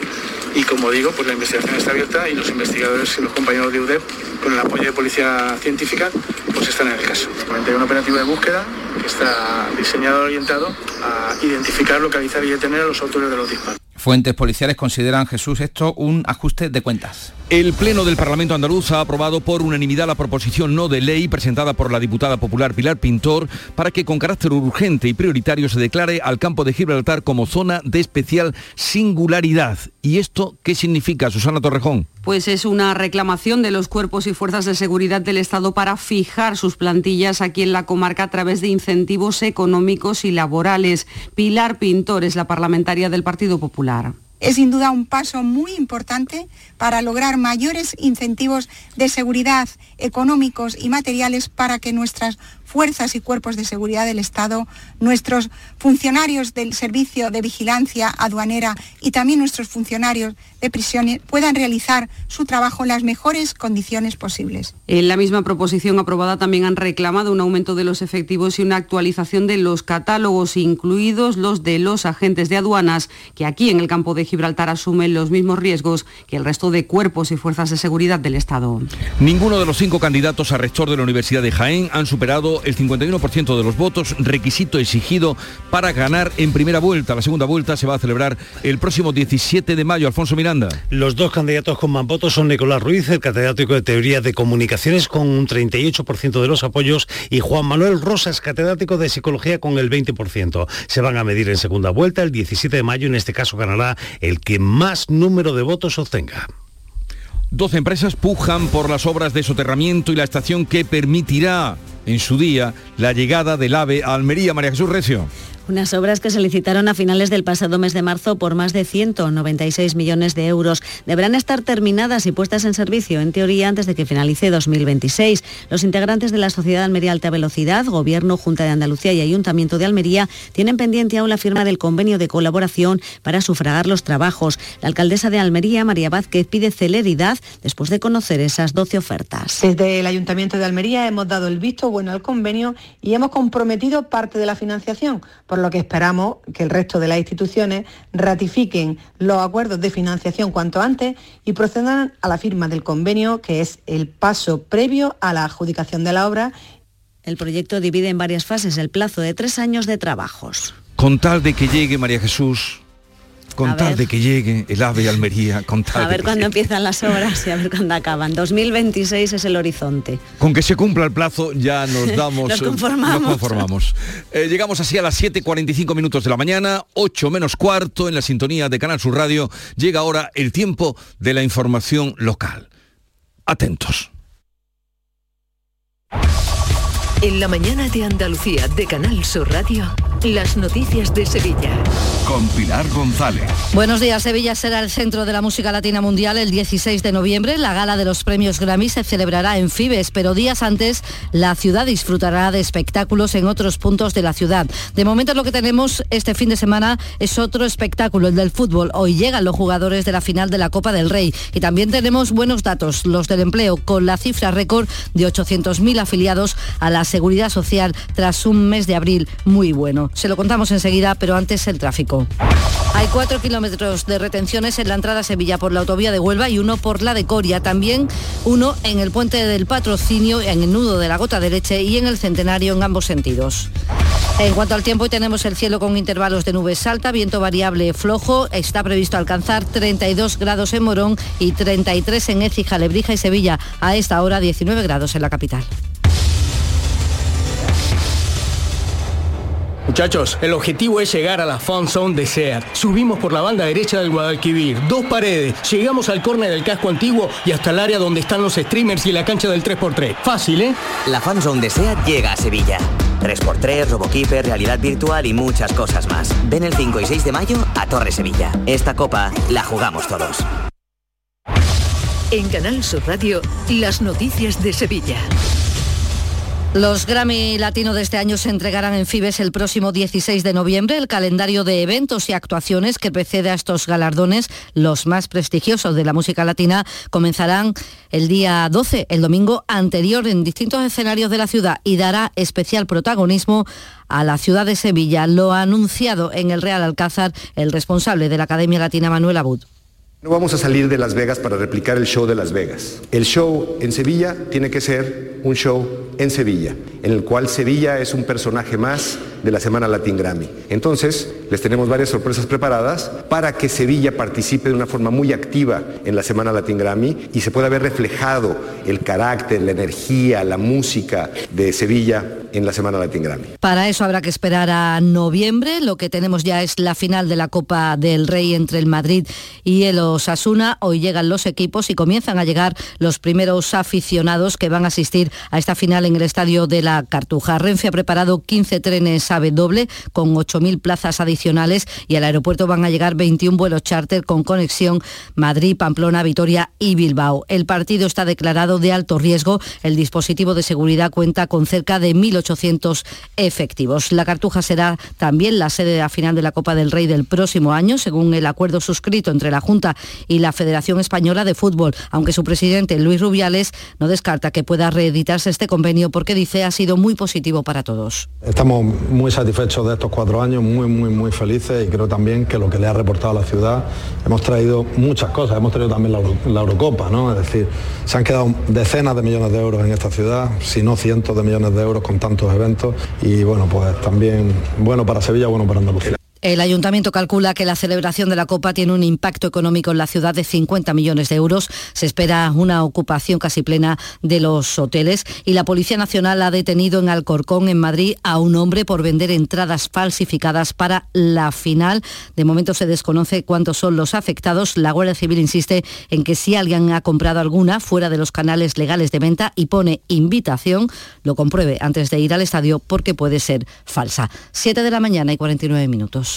Y como digo, pues la investigación está abierta y los investigadores y los compañeros de UDEP, con el apoyo de policía científica, pues están en el caso. Hay un operativo de búsqueda que está diseñado orientado a identificar, localizar y detener a los autores de los disparos. Fuentes policiales consideran, Jesús, esto un ajuste de cuentas. El Pleno del Parlamento andaluz ha aprobado por unanimidad la proposición no de ley presentada por la diputada popular Pilar Pintor para que con carácter urgente y prioritario se declare al campo de Gibraltar como zona de especial singularidad. ¿Y esto qué significa, Susana Torrejón? Pues es una reclamación de los cuerpos y fuerzas de seguridad del Estado para fijar sus plantillas aquí en la comarca a través de incentivos económicos y laborales. Pilar Pintor es la parlamentaria del Partido Popular. Es sin duda un paso muy importante para lograr mayores incentivos de seguridad económicos y materiales para que nuestras fuerzas y cuerpos de seguridad del Estado, nuestros funcionarios del servicio de vigilancia aduanera y también nuestros funcionarios de prisiones puedan realizar su trabajo en las mejores condiciones posibles. En la misma proposición aprobada también han reclamado un aumento de los efectivos y una actualización de los catálogos, incluidos los de los agentes de aduanas, que aquí en el campo de Gibraltar asumen los mismos riesgos que el resto de cuerpos y fuerzas de seguridad del Estado. Ninguno de los cinco candidatos a rector de la Universidad de Jaén han superado el 51% de los votos, requisito exigido para ganar en primera vuelta. La segunda vuelta se va a celebrar el próximo 17 de mayo. Alfonso Miranda. Los dos candidatos con más votos son Nicolás Ruiz, el catedrático de Teoría de Comunicaciones con un 38% de los apoyos y Juan Manuel Rosas, catedrático de Psicología con el 20%. Se van a medir en segunda vuelta el 17 de mayo. En este caso ganará el que más número de votos obtenga. 12 empresas pujan por las obras de soterramiento y la estación que permitirá en su día la llegada del AVE a Almería. María Jesús Recio. Unas obras que se licitaron a finales del pasado mes de marzo por más de 196 millones de euros. Deberán estar terminadas y puestas en servicio, en teoría, antes de que finalice 2026. Los integrantes de la Sociedad Almería Alta Velocidad, Gobierno, Junta de Andalucía y Ayuntamiento de Almería tienen pendiente aún la firma del convenio de colaboración para sufragar los trabajos. La alcaldesa de Almería, María Vázquez, pide celeridad después de conocer esas 12 ofertas. Desde el Ayuntamiento de Almería hemos dado el visto bueno al convenio y hemos comprometido parte de la financiación por lo que esperamos que el resto de las instituciones ratifiquen los acuerdos de financiación cuanto antes y procedan a la firma del convenio, que es el paso previo a la adjudicación de la obra. El proyecto divide en varias fases el plazo de tres años de trabajos. Con tal de que llegue María Jesús con tal de que llegue el AVE Almería, con tal A ver cuándo empiezan las obras y a ver cuándo acaban. 2026 es el horizonte. Con que se cumpla el plazo ya nos damos... nos conformamos. Nos conformamos. Eh, llegamos así a las 7.45 minutos de la mañana, 8 menos cuarto, en la sintonía de Canal Sur Radio. Llega ahora el tiempo de la información local. Atentos. En la mañana de Andalucía de Canal Sur Radio, las noticias de Sevilla. Con Pilar González. Buenos días, Sevilla será el centro de la música latina mundial el 16 de noviembre. La gala de los premios Grammy se celebrará en Fibes, pero días antes la ciudad disfrutará de espectáculos en otros puntos de la ciudad. De momento lo que tenemos este fin de semana es otro espectáculo, el del fútbol. Hoy llegan los jugadores de la final de la Copa del Rey y también tenemos buenos datos, los del empleo, con la cifra récord de 800.000 afiliados a la Seguridad Social tras un mes de abril muy bueno. Se lo contamos enseguida, pero antes el tráfico. Hay cuatro kilómetros de retenciones en la entrada a Sevilla por la autovía de Huelva y uno por la de Coria. También uno en el puente del patrocinio, en el nudo de la gota de leche y en el centenario en ambos sentidos. En cuanto al tiempo, hoy tenemos el cielo con intervalos de nubes alta, viento variable flojo. Está previsto alcanzar 32 grados en Morón y 33 en Écija, Lebrija y Sevilla. A esta hora 19 grados en la capital. Muchachos, el objetivo es llegar a la Fun Zone de SEAT. Subimos por la banda derecha del Guadalquivir, dos paredes, llegamos al córner del casco antiguo y hasta el área donde están los streamers y la cancha del 3x3. Fácil, ¿eh? La Fun Zone de SEAT llega a Sevilla. 3x3, RoboKeeper, realidad virtual y muchas cosas más. Ven el 5 y 6 de mayo a Torre Sevilla. Esta copa la jugamos todos. En Canal Sur Radio, las noticias de Sevilla. Los Grammy Latino de este año se entregarán en Fibes el próximo 16 de noviembre. El calendario de eventos y actuaciones que precede a estos galardones, los más prestigiosos de la música latina, comenzarán el día 12, el domingo anterior, en distintos escenarios de la ciudad y dará especial protagonismo a la ciudad de Sevilla. Lo ha anunciado en el Real Alcázar el responsable de la Academia Latina, Manuel Abud. No vamos a salir de Las Vegas para replicar el show de Las Vegas. El show en Sevilla tiene que ser un show en Sevilla, en el cual Sevilla es un personaje más de la Semana Latin Grammy. Entonces, les tenemos varias sorpresas preparadas para que Sevilla participe de una forma muy activa en la Semana Latin Grammy y se pueda ver reflejado el carácter, la energía, la música de Sevilla en la Semana Latin Grammy. Para eso habrá que esperar a noviembre. Lo que tenemos ya es la final de la Copa del Rey entre el Madrid y el Osasuna. Hoy llegan los equipos y comienzan a llegar los primeros aficionados que van a asistir a esta final en el estadio de la Cartuja. Renfe ha preparado 15 trenes AVE doble con 8.000 plazas adicionales y al aeropuerto van a llegar 21 vuelos charter con conexión Madrid, Pamplona, Vitoria y Bilbao. El partido está declarado de alto riesgo. El dispositivo de seguridad cuenta con cerca de 1.800 efectivos. La Cartuja será también la sede de final de la Copa del Rey del próximo año, según el acuerdo suscrito entre la Junta y la Federación Española de Fútbol, aunque su presidente Luis Rubiales no descarta que pueda reeditarse este convenio porque dice ha sido muy positivo para todos. Estamos muy satisfechos de estos cuatro años, muy, muy, muy felices y creo también que lo que le ha reportado a la ciudad, hemos traído muchas cosas, hemos traído también la, la Eurocopa, ¿no? Es decir, se han quedado decenas de millones de euros en esta ciudad, si no cientos de millones de euros con tantos eventos y bueno, pues también bueno para Sevilla, bueno para Andalucía. El ayuntamiento calcula que la celebración de la Copa tiene un impacto económico en la ciudad de 50 millones de euros. Se espera una ocupación casi plena de los hoteles y la Policía Nacional ha detenido en Alcorcón, en Madrid, a un hombre por vender entradas falsificadas para la final. De momento se desconoce cuántos son los afectados. La Guardia Civil insiste en que si alguien ha comprado alguna fuera de los canales legales de venta y pone invitación, lo compruebe antes de ir al estadio porque puede ser falsa. 7 de la mañana y 49 minutos.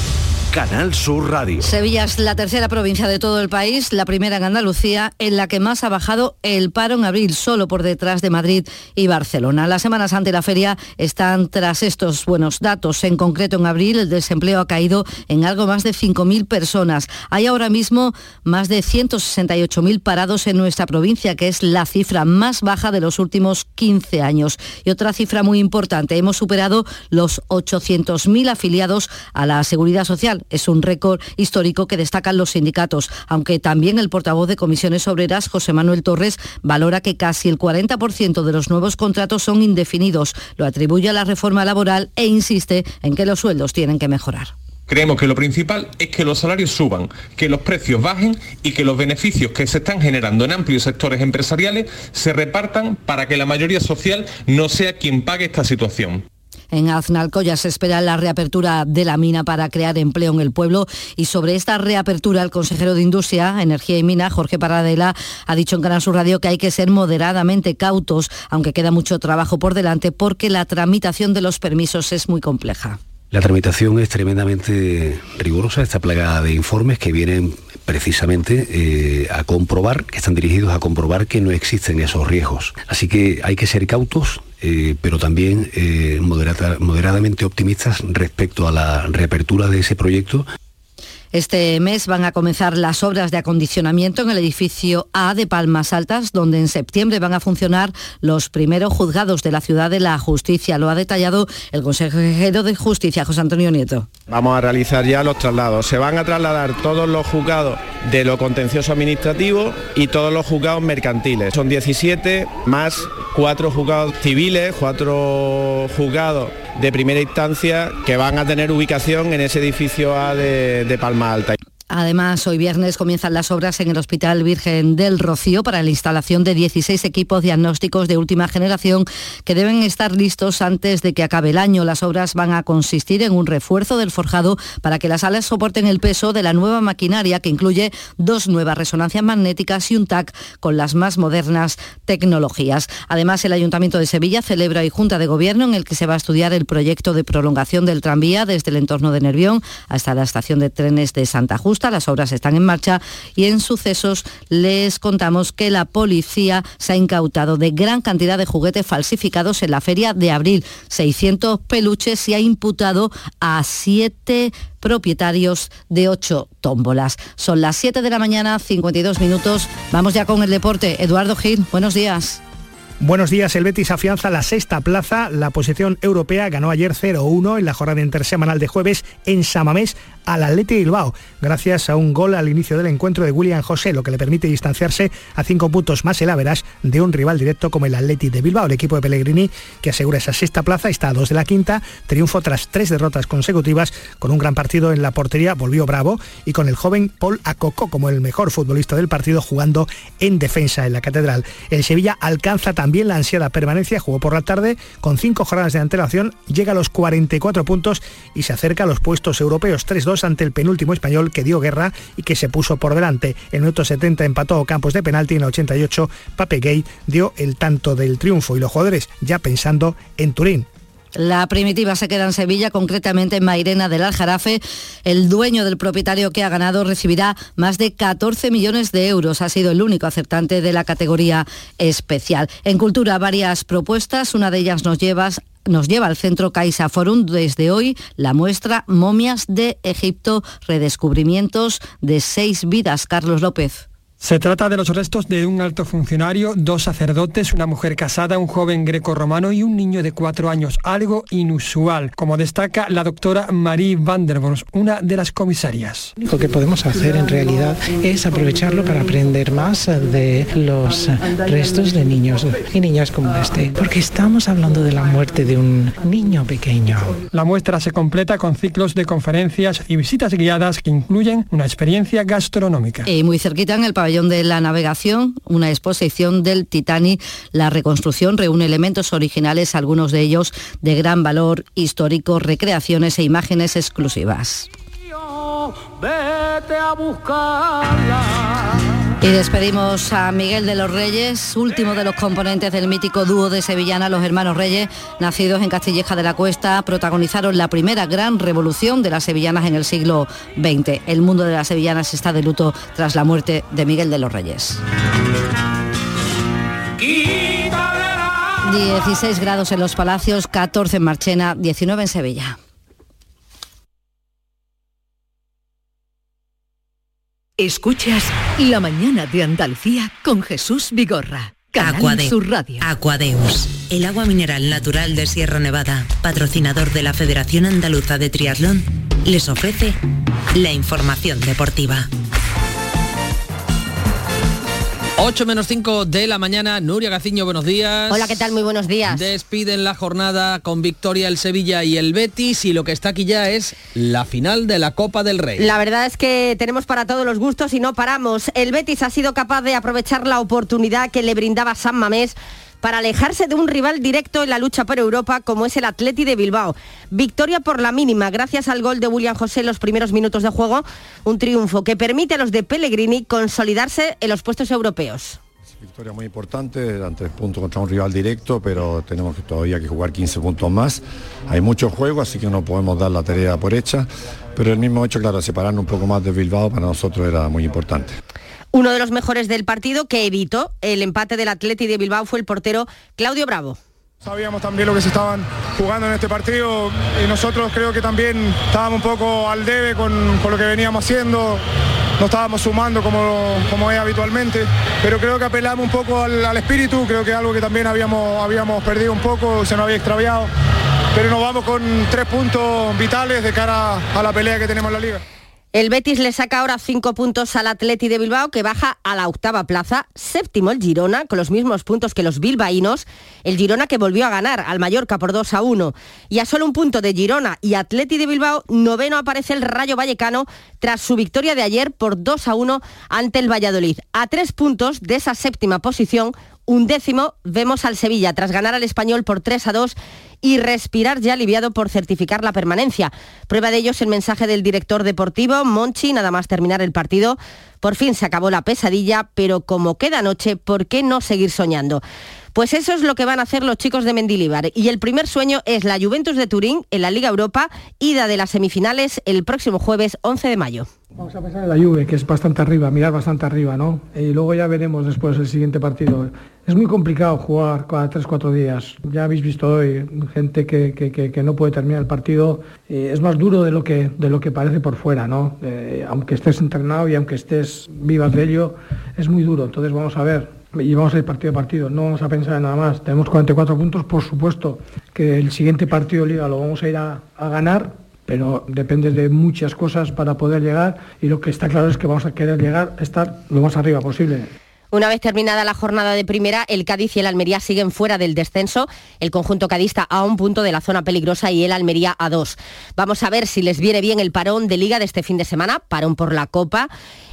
Canal Sur Radio. Sevilla es la tercera provincia de todo el país, la primera en Andalucía, en la que más ha bajado el paro en abril, solo por detrás de Madrid y Barcelona. Las semanas ante la feria están tras estos buenos datos. En concreto, en abril el desempleo ha caído en algo más de 5.000 personas. Hay ahora mismo más de 168.000 parados en nuestra provincia, que es la cifra más baja de los últimos 15 años. Y otra cifra muy importante, hemos superado los 800.000 afiliados a la Seguridad Social es un récord histórico que destacan los sindicatos, aunque también el portavoz de comisiones obreras, José Manuel Torres, valora que casi el 40% de los nuevos contratos son indefinidos. Lo atribuye a la reforma laboral e insiste en que los sueldos tienen que mejorar. Creemos que lo principal es que los salarios suban, que los precios bajen y que los beneficios que se están generando en amplios sectores empresariales se repartan para que la mayoría social no sea quien pague esta situación. En Aznalcoya se espera la reapertura de la mina para crear empleo en el pueblo y sobre esta reapertura el consejero de Industria, Energía y Mina, Jorge Paradela, ha dicho en Canal Sur Radio que hay que ser moderadamente cautos, aunque queda mucho trabajo por delante porque la tramitación de los permisos es muy compleja. La tramitación es tremendamente rigurosa, está plagada de informes que vienen precisamente eh, a comprobar, que están dirigidos a comprobar que no existen esos riesgos. Así que hay que ser cautos, eh, pero también eh, moderadamente optimistas respecto a la reapertura de ese proyecto este mes van a comenzar las obras de acondicionamiento en el edificio A de Palmas Altas, donde en septiembre van a funcionar los primeros juzgados de la ciudad de la justicia. Lo ha detallado el consejero de justicia, José Antonio Nieto. Vamos a realizar ya los traslados. Se van a trasladar todos los juzgados de lo contencioso administrativo y todos los juzgados mercantiles. Son 17 más cuatro juzgados civiles, cuatro juzgados de primera instancia que van a tener ubicación en ese edificio A de, de Palma Alta. Además, hoy viernes comienzan las obras en el Hospital Virgen del Rocío para la instalación de 16 equipos diagnósticos de última generación que deben estar listos antes de que acabe el año. Las obras van a consistir en un refuerzo del forjado para que las alas soporten el peso de la nueva maquinaria que incluye dos nuevas resonancias magnéticas y un TAC con las más modernas tecnologías. Además, el Ayuntamiento de Sevilla celebra hoy Junta de Gobierno en el que se va a estudiar el proyecto de prolongación del tranvía desde el entorno de Nervión hasta la estación de trenes de Santa Justa las obras están en marcha y en sucesos les contamos que la policía se ha incautado de gran cantidad de juguetes falsificados en la feria de abril, 600 peluches y ha imputado a siete propietarios de ocho tómbolas. Son las 7 de la mañana, 52 minutos. Vamos ya con el deporte. Eduardo Gil, buenos días. Buenos días, el Betis afianza la sexta plaza. La posición europea ganó ayer 0-1 en la jornada intersemanal de jueves en Samamés al Atleti Bilbao, gracias a un gol al inicio del encuentro de William José, lo que le permite distanciarse a cinco puntos más el Averas de un rival directo como el Atleti de Bilbao. El equipo de Pellegrini, que asegura esa sexta plaza, está a dos de la quinta, triunfo tras tres derrotas consecutivas, con un gran partido en la portería, volvió bravo, y con el joven Paul Acocó como el mejor futbolista del partido jugando en defensa en la Catedral. El Sevilla alcanza también la ansiada permanencia, jugó por la tarde con cinco jornadas de antelación, llega a los 44 puntos y se acerca a los puestos europeos 3-2 ante el penúltimo español que dio guerra y que se puso por delante. En minuto 70 empató Campos de penalti, en el 88 Pape Gay dio el tanto del triunfo y los jugadores ya pensando en Turín La primitiva se queda en Sevilla, concretamente en Mairena del Aljarafe. El dueño del propietario que ha ganado recibirá más de 14 millones de euros. Ha sido el único acertante de la categoría especial. En cultura, varias propuestas. Una de ellas nos lleva nos lleva al centro Caixa Forum desde hoy la muestra Momias de Egipto, redescubrimientos de seis vidas. Carlos López. Se trata de los restos de un alto funcionario, dos sacerdotes, una mujer casada, un joven greco-romano y un niño de cuatro años, algo inusual, como destaca la doctora Marie van der Bos, una de las comisarias. Lo que podemos hacer en realidad es aprovecharlo para aprender más de los restos de niños y niñas como este, porque estamos hablando de la muerte de un niño pequeño. La muestra se completa con ciclos de conferencias y visitas guiadas que incluyen una experiencia gastronómica. Y muy cerquita en el pabellón de la navegación, una exposición del Titanic. La reconstrucción reúne elementos originales, algunos de ellos de gran valor histórico, recreaciones e imágenes exclusivas. Y despedimos a Miguel de los Reyes, último de los componentes del mítico dúo de Sevillana, los hermanos Reyes, nacidos en Castilleja de la Cuesta, protagonizaron la primera gran revolución de las sevillanas en el siglo XX. El mundo de las sevillanas está de luto tras la muerte de Miguel de los Reyes. 16 grados en los Palacios, 14 en Marchena, 19 en Sevilla. Escuchas La mañana de Andalucía con Jesús Vigorra. Canal Sur Radio. Aquadeus, el agua mineral natural de Sierra Nevada, patrocinador de la Federación Andaluza de Triatlón, les ofrece la información deportiva. 8 menos 5 de la mañana, Nuria Gaciño, buenos días. Hola, ¿qué tal? Muy buenos días. Despiden la jornada con victoria el Sevilla y el Betis y lo que está aquí ya es la final de la Copa del Rey. La verdad es que tenemos para todos los gustos y no paramos. El Betis ha sido capaz de aprovechar la oportunidad que le brindaba San Mamés para alejarse de un rival directo en la lucha por Europa como es el Atleti de Bilbao. Victoria por la mínima gracias al gol de William José en los primeros minutos de juego, un triunfo que permite a los de Pellegrini consolidarse en los puestos europeos. Victoria muy importante, eran tres puntos contra un rival directo, pero tenemos todavía que jugar 15 puntos más. Hay mucho juego, así que no podemos dar la tarea por hecha, pero el mismo hecho, claro, separarnos un poco más de Bilbao para nosotros era muy importante. Uno de los mejores del partido que evitó el empate del Atleti de Bilbao fue el portero Claudio Bravo. Sabíamos también lo que se estaban jugando en este partido y nosotros creo que también estábamos un poco al debe con, con lo que veníamos haciendo, no estábamos sumando como, como es habitualmente, pero creo que apelamos un poco al, al espíritu, creo que algo que también habíamos, habíamos perdido un poco, se nos había extraviado, pero nos vamos con tres puntos vitales de cara a la pelea que tenemos en la liga. El Betis le saca ahora cinco puntos al Atleti de Bilbao, que baja a la octava plaza. Séptimo el Girona, con los mismos puntos que los bilbaínos. El Girona que volvió a ganar al Mallorca por 2 a 1. Y a solo un punto de Girona y Atleti de Bilbao, noveno aparece el Rayo Vallecano tras su victoria de ayer por 2 a 1 ante el Valladolid. A tres puntos de esa séptima posición, un décimo, vemos al Sevilla tras ganar al Español por 3 a 2 y respirar ya aliviado por certificar la permanencia. Prueba de ello es el mensaje del director deportivo, Monchi, nada más terminar el partido. Por fin se acabó la pesadilla, pero como queda noche, ¿por qué no seguir soñando? Pues eso es lo que van a hacer los chicos de Mendilibar. Y el primer sueño es la Juventus de Turín en la Liga Europa, ida de las semifinales el próximo jueves 11 de mayo. Vamos a pensar en la Juve, que es bastante arriba, mirar bastante arriba, ¿no? Y luego ya veremos después el siguiente partido. Es muy complicado jugar cada 3-4 días. Ya habéis visto hoy gente que, que, que, no puede terminar el partido. Es más duro de lo que, de lo que parece por fuera, ¿no? Eh, aunque estés entrenado y aunque estés vivas de ello, es muy duro. Entonces vamos a ver. Y vamos a ir partido a partido, no vamos a pensar en nada más. Tenemos 44 puntos, por supuesto que el siguiente partido de liga lo vamos a ir a, a ganar, pero depende de muchas cosas para poder llegar y lo que está claro es que vamos a querer llegar, estar lo más arriba posible. Una vez terminada la jornada de primera, el Cádiz y el Almería siguen fuera del descenso. El conjunto cadista a un punto de la zona peligrosa y el Almería a dos. Vamos a ver si les viene bien el parón de liga de este fin de semana, parón por la Copa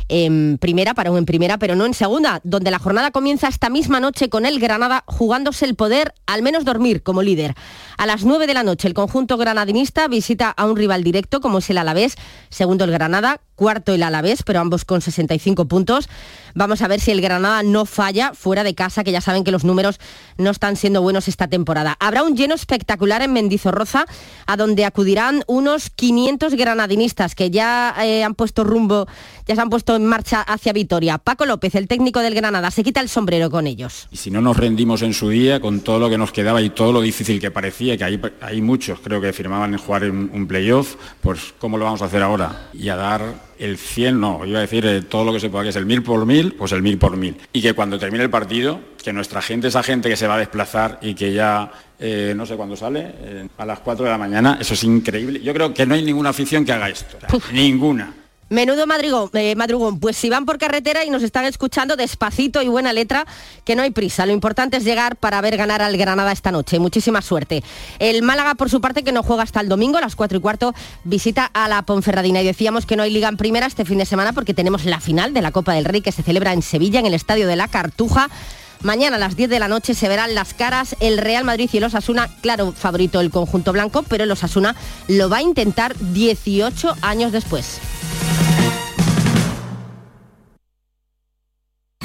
en primera, parón en primera, pero no en segunda, donde la jornada comienza esta misma noche con el Granada jugándose el poder, al menos dormir como líder. A las 9 de la noche el conjunto granadinista visita a un rival directo como es el Alavés, segundo el Granada, cuarto el Alavés, pero ambos con 65 puntos. Vamos a ver si el Granada no falla fuera de casa, que ya saben que los números no están siendo buenos esta temporada. Habrá un lleno espectacular en Mendizorroza, a donde acudirán unos 500 granadinistas que ya eh, han puesto rumbo, ya se han puesto en marcha hacia Vitoria. Paco López, el técnico del Granada, se quita el sombrero con ellos. Y si no nos rendimos en su día, con todo lo que nos quedaba y todo lo difícil que parecía, que hay, muchos creo que firmaban en jugar un, un playoff, pues ¿cómo lo vamos a hacer ahora? Y a dar el 100, no, iba a decir eh, todo lo que se pueda, que es el mil por mil, pues el mil por mil. Y que cuando termine el partido, que nuestra gente, esa gente que se va a desplazar y que ya, eh, no sé cuándo sale, eh, a las 4 de la mañana, eso es increíble. Yo creo que no hay ninguna afición que haga esto, ninguna. Menudo eh, madrugón, pues si van por carretera y nos están escuchando despacito y buena letra, que no hay prisa. Lo importante es llegar para ver ganar al Granada esta noche. Muchísima suerte. El Málaga, por su parte, que no juega hasta el domingo a las 4 y cuarto, visita a la Ponferradina. Y decíamos que no hay liga en primera este fin de semana porque tenemos la final de la Copa del Rey que se celebra en Sevilla, en el Estadio de la Cartuja. Mañana a las 10 de la noche se verán las caras el Real Madrid y el Osasuna, claro, favorito el conjunto blanco, pero el Osasuna lo va a intentar 18 años después.